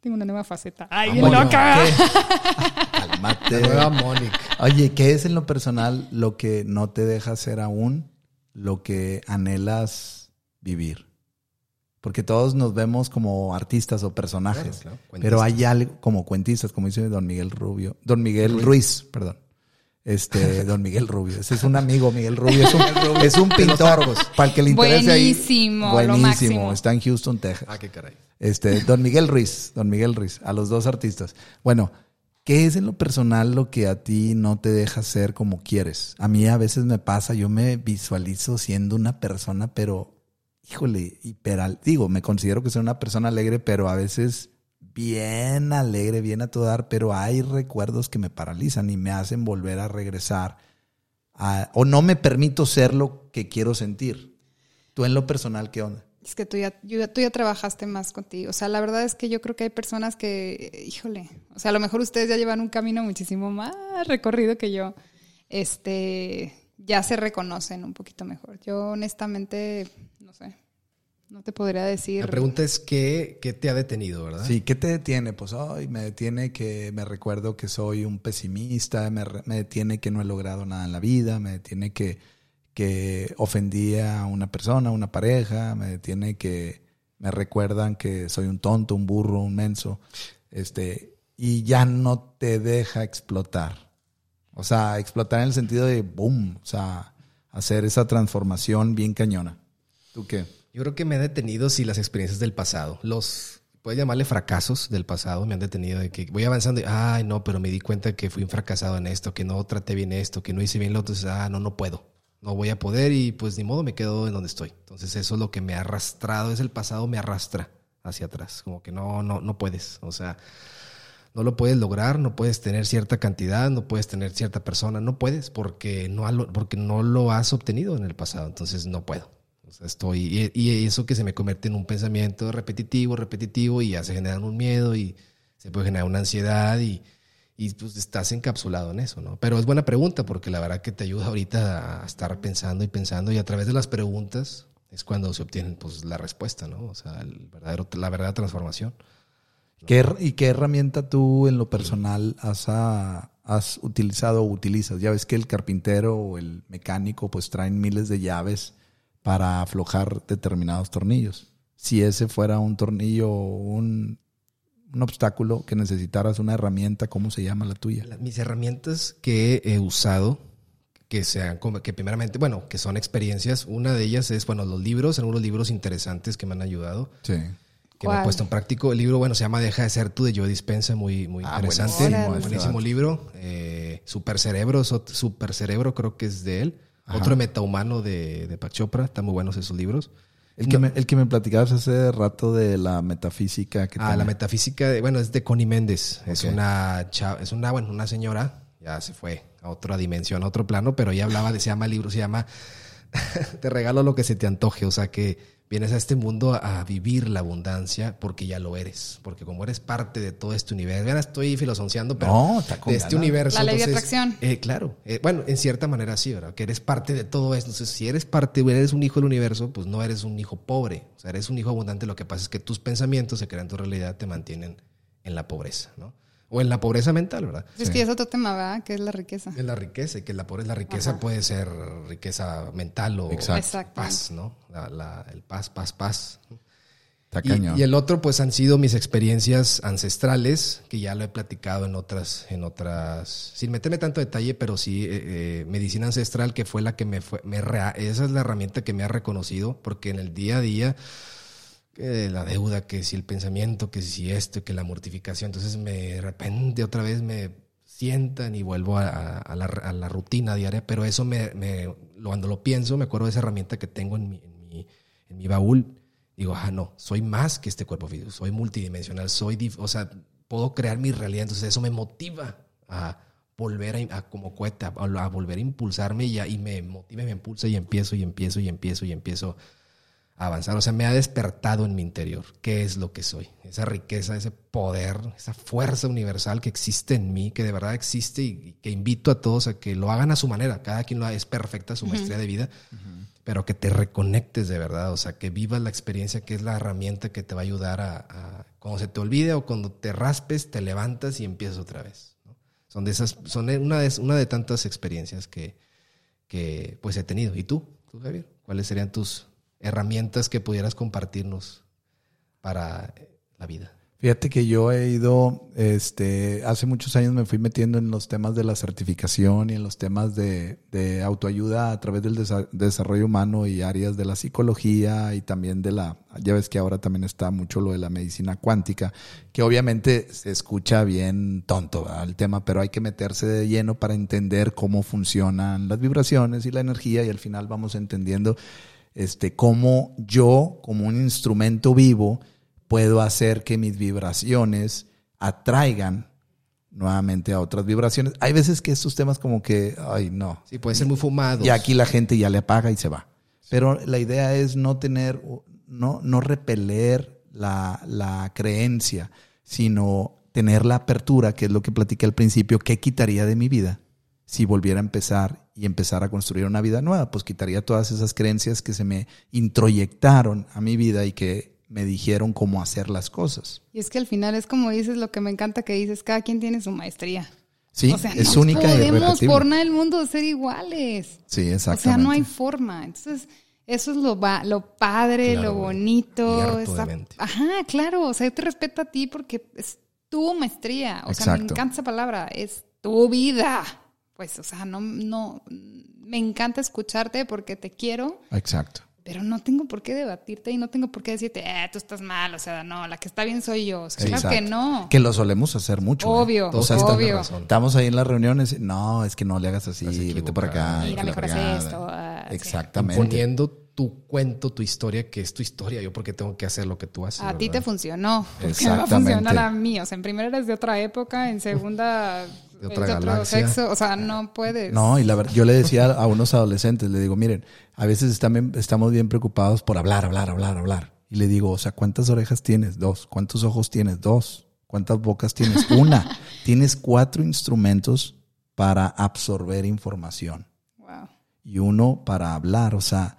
tengo una nueva faceta. ¡Ay, bien Bueno, loca! ¿qué? La nueva Mónica. Oye, ¿qué es en lo personal lo que no te deja ser aún lo que anhelas vivir? Porque todos nos vemos como artistas o personajes, Claro, claro, pero hay algo como cuentistas, como dice Don Miguel Rubio, Don Miguel Ruiz, perdón. Este, Don Miguel Rubio. Ese es un amigo, Miguel Rubio. Es un, es un pintor. Para el que le interese ahí. Buenísimo, lo Buenísimo. Está en Houston, Texas. Ah, qué caray. Este, Don Miguel Ruiz, Don Miguel Ruiz, a los dos artistas. Bueno, ¿qué es en lo personal lo que a ti no te deja ser como quieres? A mí a veces me pasa, yo me visualizo siendo una persona, pero, híjole, hiperal. Digo, me considero que soy una persona alegre, pero a veces bien alegre, bien a todo dar, pero hay recuerdos que me paralizan y me hacen volver a regresar. a- o no me permito ser lo que quiero sentir. Tú en lo personal, ¿qué onda? Es que tú ya, yo- tú ya trabajaste más contigo. O sea, la verdad es que yo creo que hay personas que, híjole, o sea, a lo mejor ustedes ya llevan un camino muchísimo más recorrido que yo. Este, ya se reconocen un poquito mejor. Yo honestamente, no sé, no te podría decir. La pregunta es ¿qué, qué te ha detenido, verdad? Sí, ¿qué te detiene? Pues hoy me detiene que me recuerdo que soy un pesimista, me, re- me detiene que no he logrado nada en la vida, me detiene que, que ofendí a una persona, a una pareja, me detiene que me recuerdan que soy un tonto, un burro, un menso, este, y ya no te deja explotar. O sea, explotar en el sentido de boom, o sea, hacer esa transformación bien cañona. ¿Tú qué? Yo creo que me ha detenido sí las experiencias del pasado. Los, puedes llamarle fracasos del pasado, me han detenido de que voy avanzando y, ay, no, pero me di cuenta que fui un fracasado en esto, que no traté bien esto, que no hice bien lo otro, entonces, ah, no, no puedo. No voy a poder y pues ni modo me quedo en donde estoy. Entonces eso es lo que me ha arrastrado, es el pasado me arrastra hacia atrás, como que no, no, no puedes. O sea, no lo puedes lograr, no puedes tener cierta cantidad, no puedes tener cierta persona, no puedes porque no, porque no lo has obtenido en el pasado, entonces no puedo. Estoy, y, y eso que se me convierte en un pensamiento repetitivo, repetitivo y ya se genera un miedo y se puede generar una ansiedad y, y pues estás encapsulado en eso, ¿no? Pero es buena pregunta porque la verdad que te ayuda ahorita a estar pensando y pensando y a través de las preguntas es cuando se obtiene pues la respuesta, ¿no? O sea, el verdadero, la verdadera transformación. ¿Qué, ¿Y qué herramienta tú en lo personal has, ah, has utilizado o utilizas? Ya ves que el carpintero o el mecánico pues traen miles de llaves para aflojar determinados tornillos. Si ese fuera un tornillo un, un obstáculo que necesitaras una herramienta, ¿cómo se llama la tuya? La- Mis herramientas que he usado, que sean como que primeramente, bueno, que son experiencias, una de ellas es, bueno, los libros, algunos libros interesantes que me han ayudado, Sí. que me he puesto en práctico. El libro, bueno, se llama Deja de ser tú de Joe Dispensa, muy, muy Ah, interesante. buenísimo, buenísimo libro. Eh, Super Cerebro, Super Cerebro creo que es de él. Ajá. Otro metahumano de, de Pachopra, están muy buenos esos libros. El que, me, el que me platicabas hace rato de la metafísica. Que Ah, tiene. la metafísica, de- bueno, es de Connie Méndez. Es una chava- es una, bueno, una señora, ya se fue a otra dimensión, a otro plano, pero ella hablaba de, se llama el libro, se llama Te regalo lo que se te antoje. O sea que vienes a este mundo a, a vivir la abundancia porque ya lo eres. Porque como eres parte de todo este universo. Vean, estoy filosonceando, pero No, está con de este universo. La ley de entonces, atracción. eh, claro. Eh, bueno, en cierta manera sí, ¿verdad? Que eres parte de todo esto. Entonces, si eres parte, eres un hijo del universo, pues no eres un hijo pobre. O sea, eres un hijo abundante. Lo que pasa es que tus pensamientos se crean tu realidad, te mantienen en la pobreza, ¿no? O en la pobreza mental, ¿verdad? Es que es otro tema, ¿verdad? Que es la riqueza. Es la riqueza, y que la pobreza, la riqueza puede ser riqueza mental o Exacto. Paz, ¿no? La- la- el paz, paz, paz. Está Y, y el otro, pues, han sido mis experiencias ancestrales, que ya lo he platicado en otras, en otras, sin meterme tanto detalle, pero sí, eh, eh, medicina ancestral, que fue la que me fue, me rea- esa es la herramienta que me ha reconocido, porque en el día a día, que la deuda, que si el pensamiento, que si esto, que la mortificación, entonces me, de repente otra vez me sientan y vuelvo a, la, rutina diaria, pero eso me, me- cuando lo pienso, me acuerdo de esa herramienta que tengo en mi, en mi, baúl, digo, ah, no, soy más que este cuerpo físico, soy multidimensional, soy, o sea, puedo crear mi realidad, entonces eso me motiva a volver a, a como cohete, a, volver a impulsarme y, y me motiva me impulsa y empiezo y empiezo y empiezo y empiezo avanzar. O sea, me ha despertado en mi interior. ¿Qué es lo que soy? Esa riqueza, ese poder, esa fuerza universal que existe en mí, que de verdad existe y, que invito a todos a que lo hagan a su manera. Cada quien lo haga, es perfecta su maestría de vida, pero que te reconectes de verdad. O sea, que vivas la experiencia que es la herramienta que te va a ayudar a, a- cuando se te olvide o cuando te raspes, te levantas y empiezas otra vez. ¿no? Son de esas, son una de, una de tantas experiencias que, que pues he tenido. ¿Y tú? ¿Tú, Javier? ¿Cuáles serían tus herramientas que pudieras compartirnos para la vida? Fíjate que yo he ido, este, hace muchos años me fui metiendo en los temas de la certificación y en los temas de, autoayuda a través del desa- desarrollo humano y áreas de la psicología y también de la, ya ves que ahora también está mucho lo de la medicina cuántica, que obviamente se escucha bien tonto ¿verdad? el tema, pero hay que meterse de lleno para entender cómo funcionan las vibraciones y la energía y al final vamos entendiendo este, cómo yo, como un instrumento vivo, puedo hacer que mis vibraciones atraigan nuevamente a otras vibraciones. Hay veces que estos temas como que, ay, no. Sí, puede ser muy fumado. Y aquí la gente ya le apaga y se va. Pero la idea es no tener, no, no repeler la, la creencia, sino tener la apertura, que es lo que platiqué al principio, ¿qué quitaría de mi vida si volviera a empezar y empezar a construir una vida nueva? Pues quitaría todas esas creencias que se me introyectaron a mi vida y que me dijeron cómo hacer las cosas. Y es que al final es como dices lo que me encanta que dices, cada quien tiene su maestría. Sí, o sea, es no única y podemos por nada del mundo ser iguales. Sí, O exactamente. sea, no hay forma. Entonces, eso es lo, va- lo padre, Claro, lo bonito. Esa-. Ajá, claro. O sea, yo te respeto a ti porque es tu maestría. O sea, me encanta esa palabra. Es tu vida. Pues, o sea, no, no, me encanta escucharte porque te quiero, Exacto. pero no tengo por qué debatirte y no tengo por qué decirte, eh, tú estás mal. O sea, no, la que está bien soy yo. O sea, claro que no. Que lo solemos hacer mucho. ¿eh? Obvio, O sea, obvio. razón. Estamos ahí en las reuniones. No, es que no le hagas así, vete por acá. Mira, mejor esto, ah, sí. Exactamente. Poniendo tu cuento, tu historia, que es tu historia. Yo porque tengo que hacer lo que tú haces. A ti te funcionó. Porque me va a funcionar a mí. O sea, en primera eres de otra época, en segunda De otra otro galaxia. sexo. O sea, no puedes. No, y la verdad, yo le decía a unos adolescentes, le digo, miren, a veces están estamos bien preocupados por hablar, hablar, hablar, hablar. Y le digo, o sea, ¿cuántas orejas tienes? Dos. ¿Cuántos ojos tienes? Dos. ¿Cuántas bocas tienes? Una. tienes cuatro instrumentos para absorber información Wow. y uno para hablar. O sea,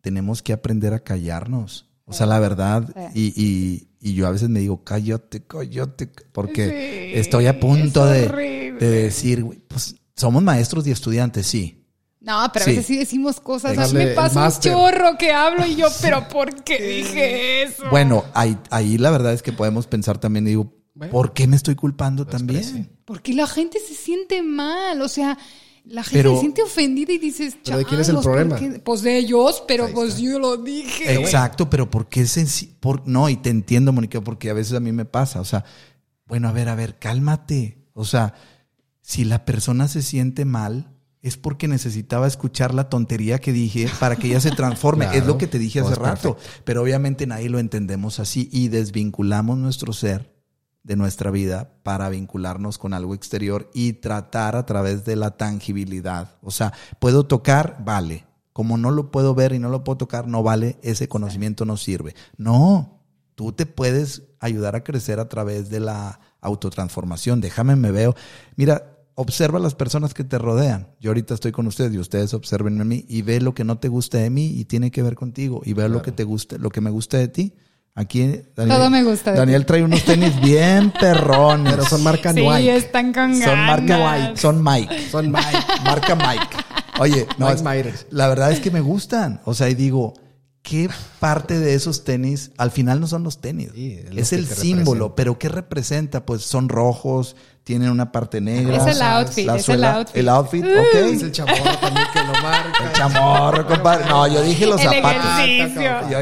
tenemos que aprender a callarnos. O sea, la verdad, y, y, y yo a veces me digo, cállate, cállate, porque Sí, estoy a punto es de, decir, pues somos maestros y estudiantes, sí. No, pero Sí. a veces sí decimos cosas. A mí Darle me pasa un chorro que hablo y yo, pero ¿por qué dije eso? Bueno, ahí, ahí la verdad es que podemos pensar también, digo, Bueno. ¿por qué me estoy culpando Desprecio. también? Porque la gente se siente mal. O sea, la gente Pero- se siente ofendida y dices, ¿Pero de quién es el "Changos, ¿por problema?" qué?". Pues de ellos, pero Ahí pues está. yo lo dije. Exacto, pero ¿por qué sensi- por No, y te entiendo, Mónica, porque a veces a mí me pasa. O sea, bueno, a ver, a ver, cálmate. O sea, si la persona se siente mal, es porque necesitaba escuchar la tontería que dije para que ella se transforme. Claro, es lo que te dije hace todo es rato. Pero obviamente nadie lo entendemos así y desvinculamos nuestro ser de nuestra vida para vincularnos con algo exterior y tratar a través de la tangibilidad. O sea, puedo tocar, vale. Como no lo puedo ver y no lo puedo tocar, no vale, ese conocimiento no sirve. No, tú te puedes ayudar a crecer a través de la autotransformación. Déjame, me veo. Mira, observa a las personas que te rodean. Yo ahorita estoy con ustedes y ustedes observen a mí y ve lo que no te gusta de mí y tiene que ver contigo y ve lo que te gusta, lo que me gusta de ti. Aquí Daniel, Todo me gusta Daniel trae unos tenis bien perrones. Pero son marca Sí, Nike. están con Son marca. Mike, son Mike. Son Mike. Marca Mike. Oye, no, Mike es- Myers. la verdad es que me gustan. O sea, y digo, ¿qué parte de esos tenis? Al final no son los tenis. Sí, es el símbolo, representa. pero ¿qué representa? Pues son rojos, tienen una parte negra. Es el outfit, la es el suela- outfit. El outfit, Es ok. el chamorro también que lo marca. El chamorro, compadre. No, yo dije los El zapatos. Yo-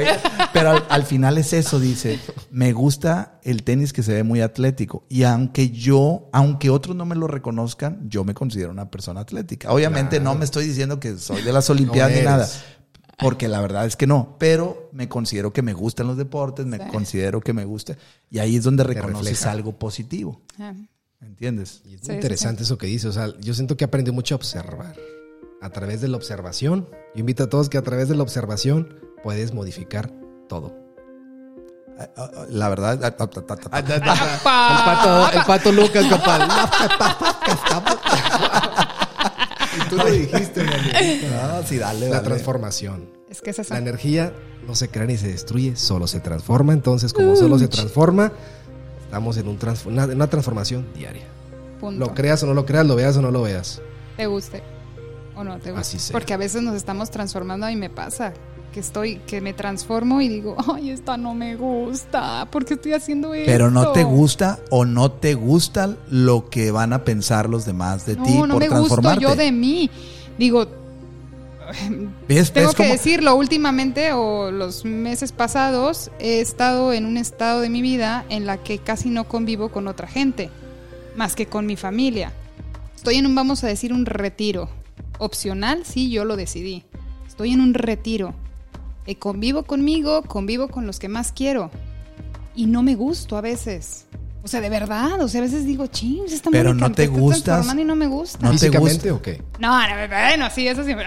pero al, al final es eso, dice, me gusta el tenis que se ve muy atlético. Y aunque yo, aunque otros no me lo reconozcan, yo me considero una persona atlética. Obviamente no me estoy diciendo que soy de las Olimpiadas ni nada. Porque la verdad es que no, pero me considero que me gustan los deportes, me Sí. considero que me gusta, y ahí es donde reconoces refleja. algo positivo, Ah, ¿me entiendes? Y es Sí, interesante eso que dice. O sea, yo siento que aprendí mucho a observar. A través de la observación. Yo invito a todos que a través de la observación puedes modificar todo. Ah, ah, ah, La verdad, El pato, el pato Lucas, compadre. y tú lo dijiste, ah, sí, dale, La transformación. Es que es eso. La energía no se crea ni se destruye, solo se transforma. Entonces, como solo se transforma, estamos en un transf- una, una transformación diaria. Punto. Lo creas o no lo creas, lo veas o no lo veas. te guste o no te guste. Así sea. Porque a veces nos estamos transformando y me pasa que estoy, que me transformo y digo, ay, esta no me gusta, ¿por qué estoy haciendo esto? Pero no te gusta o no te gusta lo que van a pensar los demás de No, ti no por me gusto yo de mí. Digo, ¿Ves? tengo ¿Ves que decirlo, últimamente o los meses pasados he estado en un estado de mi vida en la que casi no convivo con otra gente, más que con mi familia. Estoy en un, vamos a decir, un retiro. Opcional, sí, yo lo decidí. Estoy en un retiro. Eh, convivo conmigo, convivo con los que más quiero. Y no me gusto a veces. O sea, de verdad, o sea, a veces digo, ching, esta Pero Mónica no te gustas. y no me gusta. No te ¿Físicamente gusta. o qué? No, no, bueno, sí, eso sí. Oye,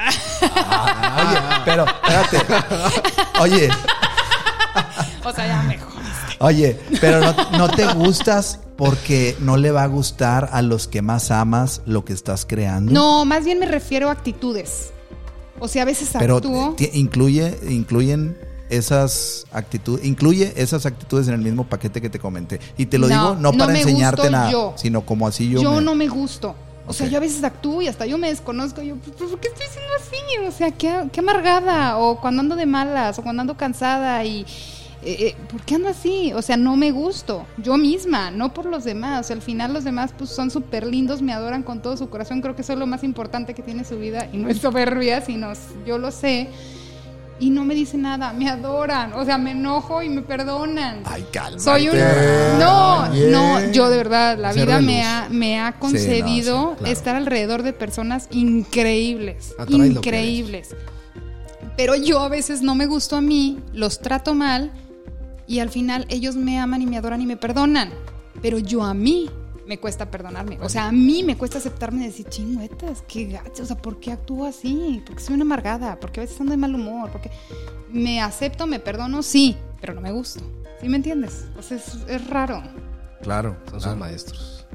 pero espérate. Oye, o sea, ya mejor. oye, pero no, no te gustas porque no le va a gustar a los que más amas lo que estás creando. No, más bien me refiero a actitudes. O sea, a veces pero actúo. ti- incluye, incluyen esas actitudes, incluye esas actitudes en el mismo paquete que te comenté. Y te lo No, digo no no para enseñarte nada, yo. sino como así yo. Yo, me- no me gusto. O sea, yo a veces actúo y hasta yo me desconozco. Yo, ¿por por qué estoy siendo así? O sea, qué, qué amargada. O cuando ando de malas, o cuando ando cansada y... eh, eh, ¿Por qué ando así? O sea, no me gusto. Yo misma, no por los demás. O sea, al final los demás pues son súper lindos, me adoran con todo su corazón. Creo que eso es lo más importante que tiene su vida. Y no es soberbia, sino yo lo sé. Y no me dicen nada, me adoran. O sea, me enojo y me perdonan. Ay, calma. Soy un... No, no, yo de verdad, la Ser vida me ha, me ha concedido sí, claro. estar alrededor de personas increíbles, increíbles. Pero yo a veces no me gusto a mí, los trato mal y al final ellos me aman y me adoran y me perdonan. Pero yo a mí me cuesta perdonarme. O sea, a mí me cuesta aceptarme y decir, chingüetas, qué gacho. O sea, ¿por qué actúo así? ¿Por qué soy una amargada? ¿Por qué a veces ando de mal humor? ¿Por qué me acepto, me perdono? Sí, pero no me gusto. ¿Sí me entiendes? O sea, es, es raro. Claro, Son claro. sus maestros.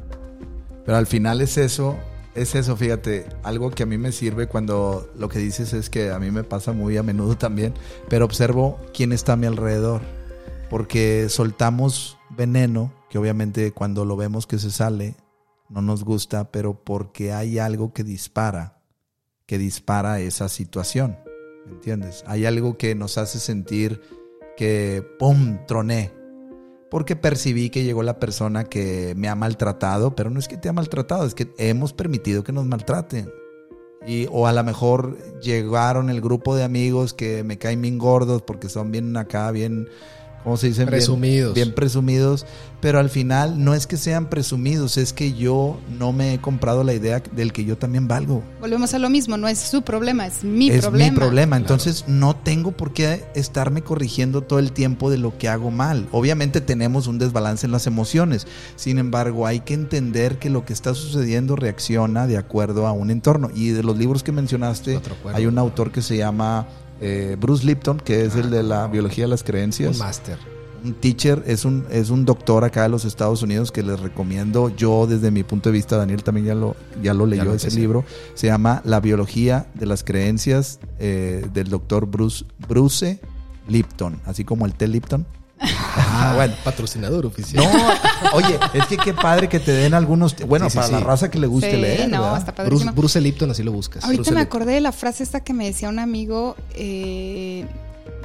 Pero al final es eso, es eso, fíjate, algo que a mí me sirve cuando lo que dices es que a mí me pasa muy a menudo también, pero observo quién está a mi alrededor, porque soltamos veneno, que obviamente cuando lo vemos que se sale, no nos gusta, pero porque hay algo que dispara, que dispara esa situación, ¿me entiendes? Hay algo que nos hace sentir que, ¡pum!, troné, porque percibí que llegó la persona que me ha maltratado, pero no es que te ha maltratado, es que hemos permitido que nos maltraten. Y, o a lo mejor llegaron el grupo de amigos que me caen bien gordos porque son bien acá, bien, ¿cómo se dice? Bien- Presumidos. Bien, presumidos, pero al final no es que sean presumidos, es que yo no me he comprado la idea del que yo también valgo. Volvemos a lo mismo, no es su problema, es mi es problema. mi problema. Entonces no tengo por qué estarme corrigiendo todo el tiempo de lo que hago mal. Obviamente tenemos un desbalance en las emociones. Sin embargo, hay que entender que lo que está sucediendo reacciona de acuerdo a un entorno. Y de los libros que mencionaste, hay un autor que se llama eh, Bruce Lipton, que es el de la biología de las creencias Un máster. un teacher, es un, es un doctor acá de los Estados Unidos que les recomiendo. Yo, desde mi punto de vista, Daniel también ya lo, ya lo leyó lo ese libro. Se llama La biología de las creencias eh, del doctor Bruce, Bruce Lipton, así como el té Lipton. Ah, bueno. Patrocinador oficial. No, oye, es que qué padre que te den algunos. Bueno, Sí, sí, para la raza que le guste Sí, leer. no, ¿verdad? está Bruce. Bruce Lipton, así lo buscas. Ahorita Bruce me Lipton. acordé de la frase esta que me decía un amigo, eh,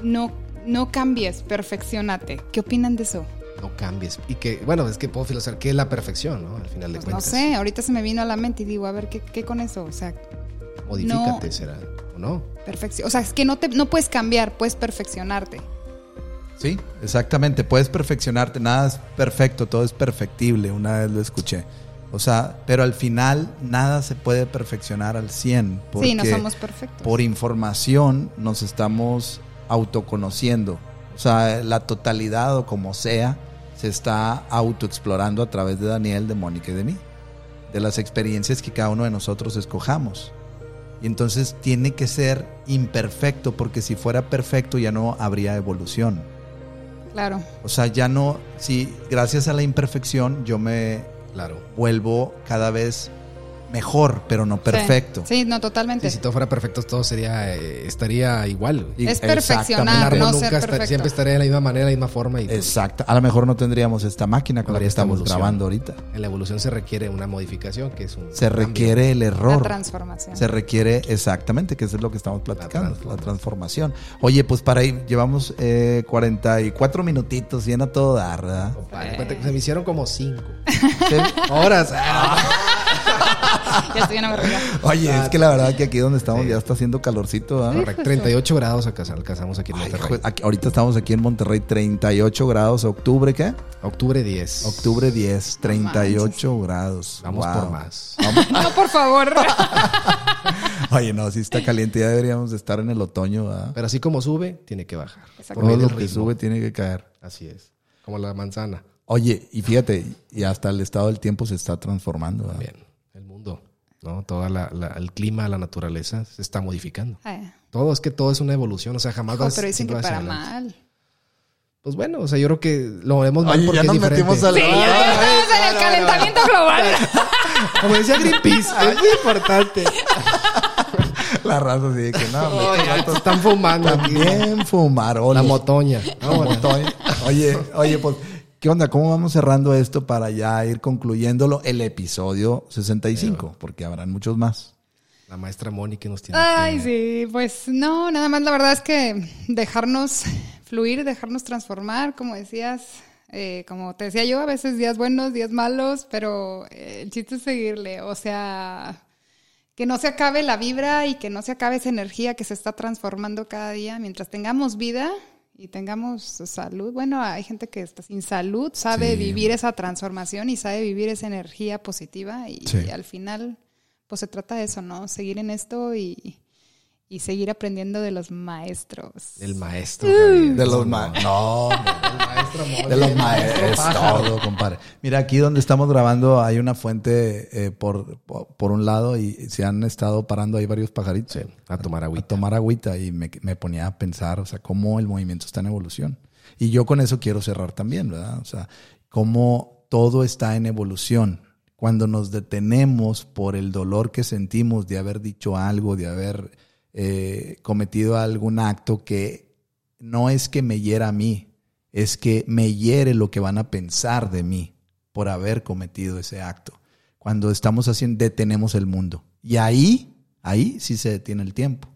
no, no cambies, perfeccionate. ¿Qué opinan de eso? No cambies. Y que, bueno, es que puedo filosofar qué es la perfección, ¿no? Al final de Pues no cuentas. sé, ahorita se me vino a la mente y digo, a ver, ¿qué, qué con eso? O sea, Modifícate, No. será. ¿O no? perfección. O sea, es que no, te, no puedes cambiar, puedes perfeccionarte. Sí, exactamente. Puedes perfeccionarte. Nada es perfecto, todo es perfectible. Una vez lo escuché. O sea, pero al final nada se puede perfeccionar al 100. Porque sí, no somos perfectos. por información nos estamos autoconociendo. O sea, la totalidad o como sea, se está autoexplorando a través de Daniel, de Mónica y de mí. De las experiencias que cada uno de nosotros escojamos. Y entonces tiene que ser imperfecto, porque si fuera perfecto ya no habría evolución. Claro. O sea, ya no, si gracias a la imperfección yo me Claro. vuelvo cada vez mejor, pero no perfecto. Sí, sí, no, totalmente. Sí, si todo fuera perfecto, todo sería, eh, estaría igual. Es exactamente. perfeccionar, no nunca ser siempre estaría de la misma manera, de la misma forma. Y Exacto. A lo mejor no tendríamos esta máquina con la que esta estamos evolución. grabando ahorita. En la evolución se requiere una modificación, que es un. Se cambio. requiere el La error. transformación. Se requiere exactamente, que eso es lo que estamos platicando, la transformación. Oye, pues para ahí llevamos eh, 44 minutitos, bien a todo dar, ¿verdad? Compadre, Se me hicieron como cinco Sí. horas. Ya estoy en. Oye, es que la verdad que aquí donde estamos ya está haciendo calorcito, ¿verdad? Correcto, 38 grados acá alcanzamos aquí en Ay, Monterrey. aquí- ahorita estamos aquí en Monterrey, 38 grados, octubre, ¿qué? Octubre 10. Octubre 10, 38 grados. Vamos Wow. por más. No, por favor. Oye, no, si está caliente, ya deberíamos de estar en el otoño, ¿verdad? Pero así como sube, tiene que bajar. Todo lo que sube tiene que caer. Así es. Como la manzana. Oye, y fíjate, y hasta el estado del tiempo se está transformando. ¿verdad? También, ¿no? Todo el clima, la naturaleza se está modificando. Ay, Todo, es que todo es una evolución, o sea, jamás hijo, vas pero dicen que para adelante. mal. Pues bueno, o sea, yo creo que lo vemos mal Oye, porque ya es nos diferente. metimos al... Sí, ya estamos en el calentamiento global. Como decía Greenpeace, es importante. La raza así de que no, están fumando. También fumarolos. La motoña. La motoña. Oye, oye, pues, ¿qué onda? ¿Cómo vamos cerrando esto para ya ir concluyéndolo el episodio 65? Porque habrán muchos más. La maestra Moni que nos tiene. Ay, que- sí, pues no, nada más la verdad es que dejarnos fluir, dejarnos transformar, como decías, eh, como te decía yo, a veces días buenos, días malos, pero eh, el chiste es seguirle, o sea, que no se acabe la vibra y que no se acabe esa energía que se está transformando cada día, mientras tengamos vida y tengamos salud. Bueno, hay gente que está sin salud, sabe Sí. vivir esa transformación y sabe vivir esa energía positiva y, Sí. y al final pues se trata de eso, ¿no? Seguir en esto y, y seguir aprendiendo de los maestros. El maestro. Javier. De los ¿Cómo ma- no? No, El maestro de los maestros, todo, compadre. Mira, aquí donde estamos grabando hay una fuente eh, por, por, un lado y se han estado parando ahí varios pajaritos. Sí, a tomar a agüita. tomar agüita y me, me ponía a pensar, o sea, cómo el movimiento está en evolución. Y yo con eso quiero cerrar también, ¿verdad? O sea, cómo todo está en evolución. Cuando nos detenemos por el dolor que sentimos de haber dicho algo, de haber eh, cometido algún acto que no es que me hiera a mí, es que me hiere lo que van a pensar de mí por haber cometido ese acto. Cuando estamos haciendo, detenemos el mundo. Y ahí, ahí sí se detiene el tiempo.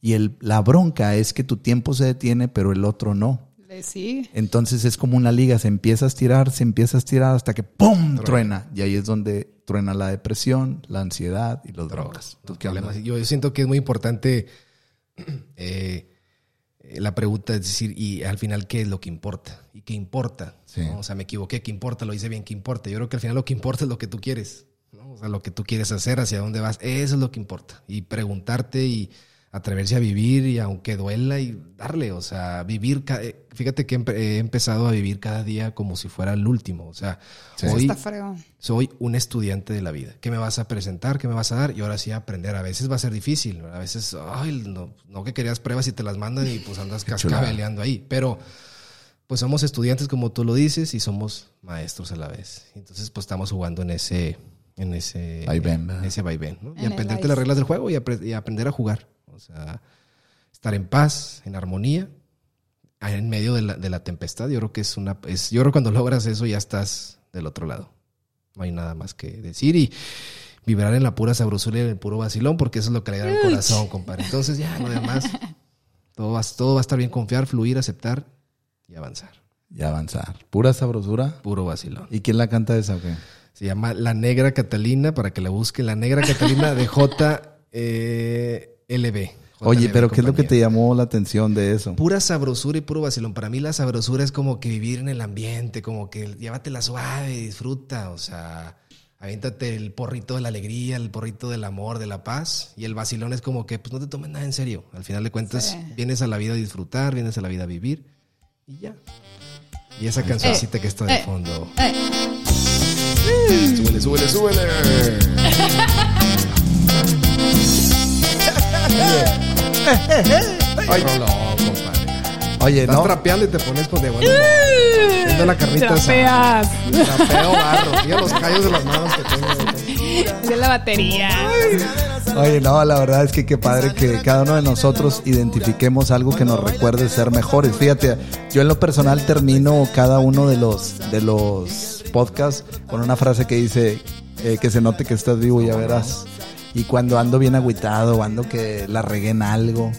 Y el, la bronca es que tu tiempo se detiene, pero el otro no. Le sigue. Entonces es como una liga, se empieza a estirar, se empieza a estirar hasta que ¡pum! truena. Y ahí es donde truena la depresión, la ansiedad y los drogas. Los. Yo, yo siento que es muy importante eh, eh, la pregunta, es decir, y al final, ¿qué es lo que importa? ¿Y qué importa? Sí. ¿no? O sea, me equivoqué, ¿qué importa? Lo hice bien, ¿qué importa? Yo creo que al final lo que importa es lo que tú quieres. ¿no? O sea, lo que tú quieres hacer, hacia dónde vas, eso es lo que importa. Y preguntarte y atreverse a vivir y aunque duela y darle, o sea, vivir, eh, fíjate que he empezado a vivir cada día como si fuera el último, o sea, Eso hoy soy un estudiante de la vida. ¿Qué me vas a presentar? ¿Qué me vas a dar? Y ahora sí aprender. A veces va a ser difícil. A veces, ay, no, no que querías pruebas y te las mandan y pues andas cascabeleando ahí. Pero pues somos estudiantes como tú lo dices y somos maestros a la vez. Entonces pues estamos jugando en ese en ese Vaivén, ¿verdad? en ese vaivén, ¿no? Y aprenderte las reglas del juego y aprender a jugar. O sea, estar en paz, en armonía, en medio de la, de la tempestad. Yo creo que es una es yo creo que cuando logras eso ya estás del otro lado. No hay nada más que decir y vibrar en la pura sabrosura y en el puro vacilón, porque eso es lo que le da el corazón, compadre. Entonces ya, lo demás, todo va, todo va a estar bien, confiar, fluir, aceptar y avanzar. Y avanzar. Pura sabrosura. Puro vacilón. ¿Y quién la canta esa o qué? Se llama La Negra Catalina, para que la busquen. La Negra Catalina de JLB. Oye, pero ¿qué es lo que te llamó la atención de eso? Pura sabrosura y puro vacilón. Para mí la sabrosura es como que vivir en el ambiente, como que llévatela suave, disfruta, o sea, aviéntate el porrito de la alegría, el porrito del amor, de la paz. Y el vacilón es como que pues no te tomes nada en serio. Al final de cuentas, Sí. vienes a la vida a disfrutar, vienes a la vida a vivir y ya. Y esa cancioncita que está de eh, fondo. Eh, Súbele, súbele, súbele. Ay, no, compadre. Oye, Estás no. trapeando y te pones con de bueno. Viendo la carnita trapeas. Trapeo barro. Mira los callos de las manos que tengo. De la batería. Oye, no, la verdad es que qué padre que cada uno de nosotros identifiquemos algo que nos recuerde ser mejores. Fíjate, yo en lo personal termino cada uno de los de los podcasts con una frase que dice eh, que se note que estás vivo, ya verás. Y cuando ando bien agüitado, o ando que la regué en algo,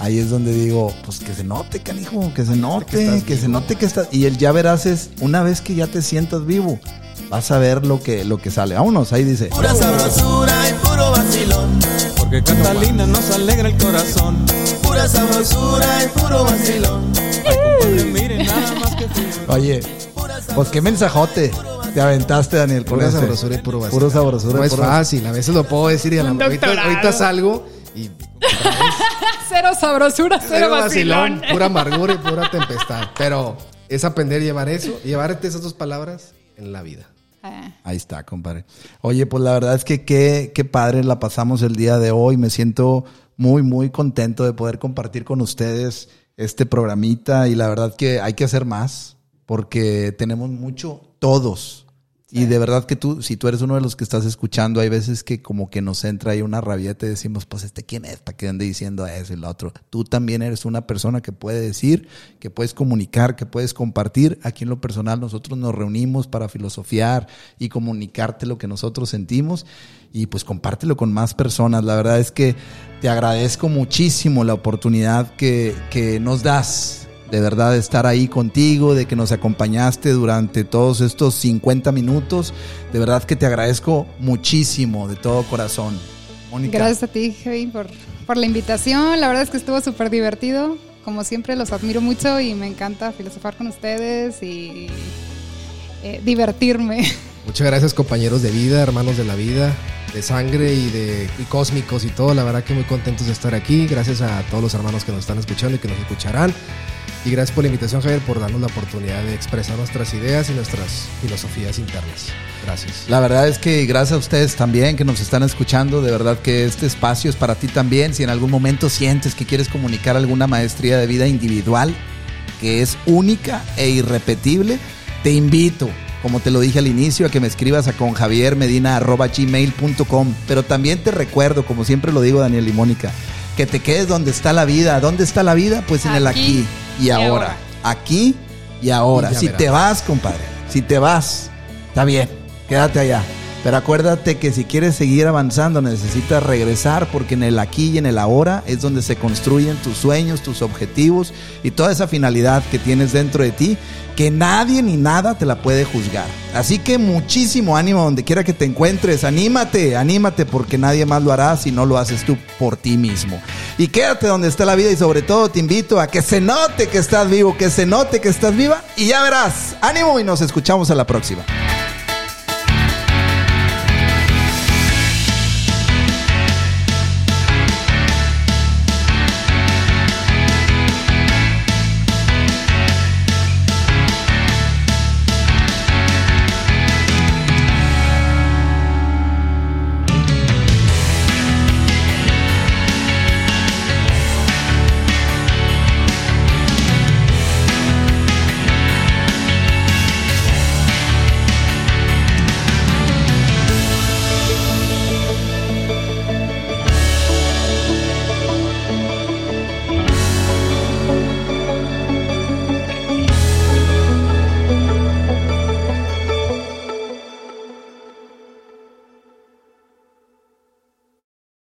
ahí es donde digo, pues que se note, canijo, que se note, que, se note que estás. Y el ya verás es una vez que ya te sientas vivo, vas a ver lo que lo que sale. Vámonos, ahí dice. Pura sabrosura y puro vacilón. Porque Catalina nos alegra el corazón. Pura sabrosura y puro vacilón. Compadre, miren, nada más que. Oye, pues qué mensajote te aventaste, Daniel. Pura ese. sabrosura y puro vacilón. Puro sabrosura. No y es puro- fácil. A veces lo puedo decir y a la ahorita, ahorita salgo y Cero sabrosura, cero Cero vacilón, vacilón. pura amargura y pura tempestad. Pero es aprender a llevar eso, llevarte esas dos palabras en la vida. Ah, Ahí está, compadre. Oye, pues la verdad es que qué, qué padre la pasamos el día de hoy. Me siento muy, muy contento de poder compartir con ustedes este programita y la verdad que hay que hacer más porque tenemos mucho todos. Y de verdad que tú, si tú eres uno de los que estás escuchando, hay veces que como que nos entra ahí una rabieta y decimos, pues este quién es para que ande diciendo eso y lo otro. Tú también eres una persona que puede decir, que puedes comunicar, que puedes compartir. Aquí en lo personal nosotros nos reunimos para filosofiar y comunicarte lo que nosotros sentimos y pues compártelo con más personas. La verdad es que te agradezco muchísimo la oportunidad que, que nos das de verdad de estar ahí contigo, de que nos acompañaste durante todos estos 50 minutos. De verdad que te agradezco muchísimo de todo corazón. Mónica. Gracias a ti, Javi, por, por la invitación. La verdad es que estuvo súper divertido. Como siempre, los admiro mucho y me encanta filosofar con ustedes y eh, divertirme. Muchas gracias compañeros de vida, hermanos de la vida, de sangre y de y cósmicos y todo. La verdad que muy contentos de estar aquí. Gracias a todos los hermanos que nos están escuchando y que nos escucharán. Y gracias por la invitación, Javier, por darnos la oportunidad de expresar nuestras ideas y nuestras filosofías internas. Gracias. La verdad es que gracias a ustedes también que nos están escuchando, de verdad que este espacio es para ti también. Si en algún momento sientes que quieres comunicar alguna maestría de vida individual que es única e irrepetible, te invito, como te lo dije al inicio, a que me escribas a conjaviermedina.gmail.com. Pero también te recuerdo, como siempre lo digo Daniel y Mónica, que te quedes donde está la vida. ¿Dónde está la vida? Pues en el aquí y, y ahora. ahora. Aquí y ahora. Y si verás. te vas, compadre, si te vas, está bien, quédate allá. Pero acuérdate que si quieres seguir avanzando necesitas regresar porque en el aquí y en el ahora es donde se construyen tus sueños, tus objetivos y toda esa finalidad que tienes dentro de ti que nadie ni nada te la puede juzgar. Así que muchísimo ánimo donde quiera que te encuentres, anímate, anímate porque nadie más lo hará si no lo haces tú por ti mismo. Y quédate donde está la vida y sobre todo te invito a que se note que estás vivo, que se note que estás viva y ya verás. Ánimo y nos escuchamos a la próxima.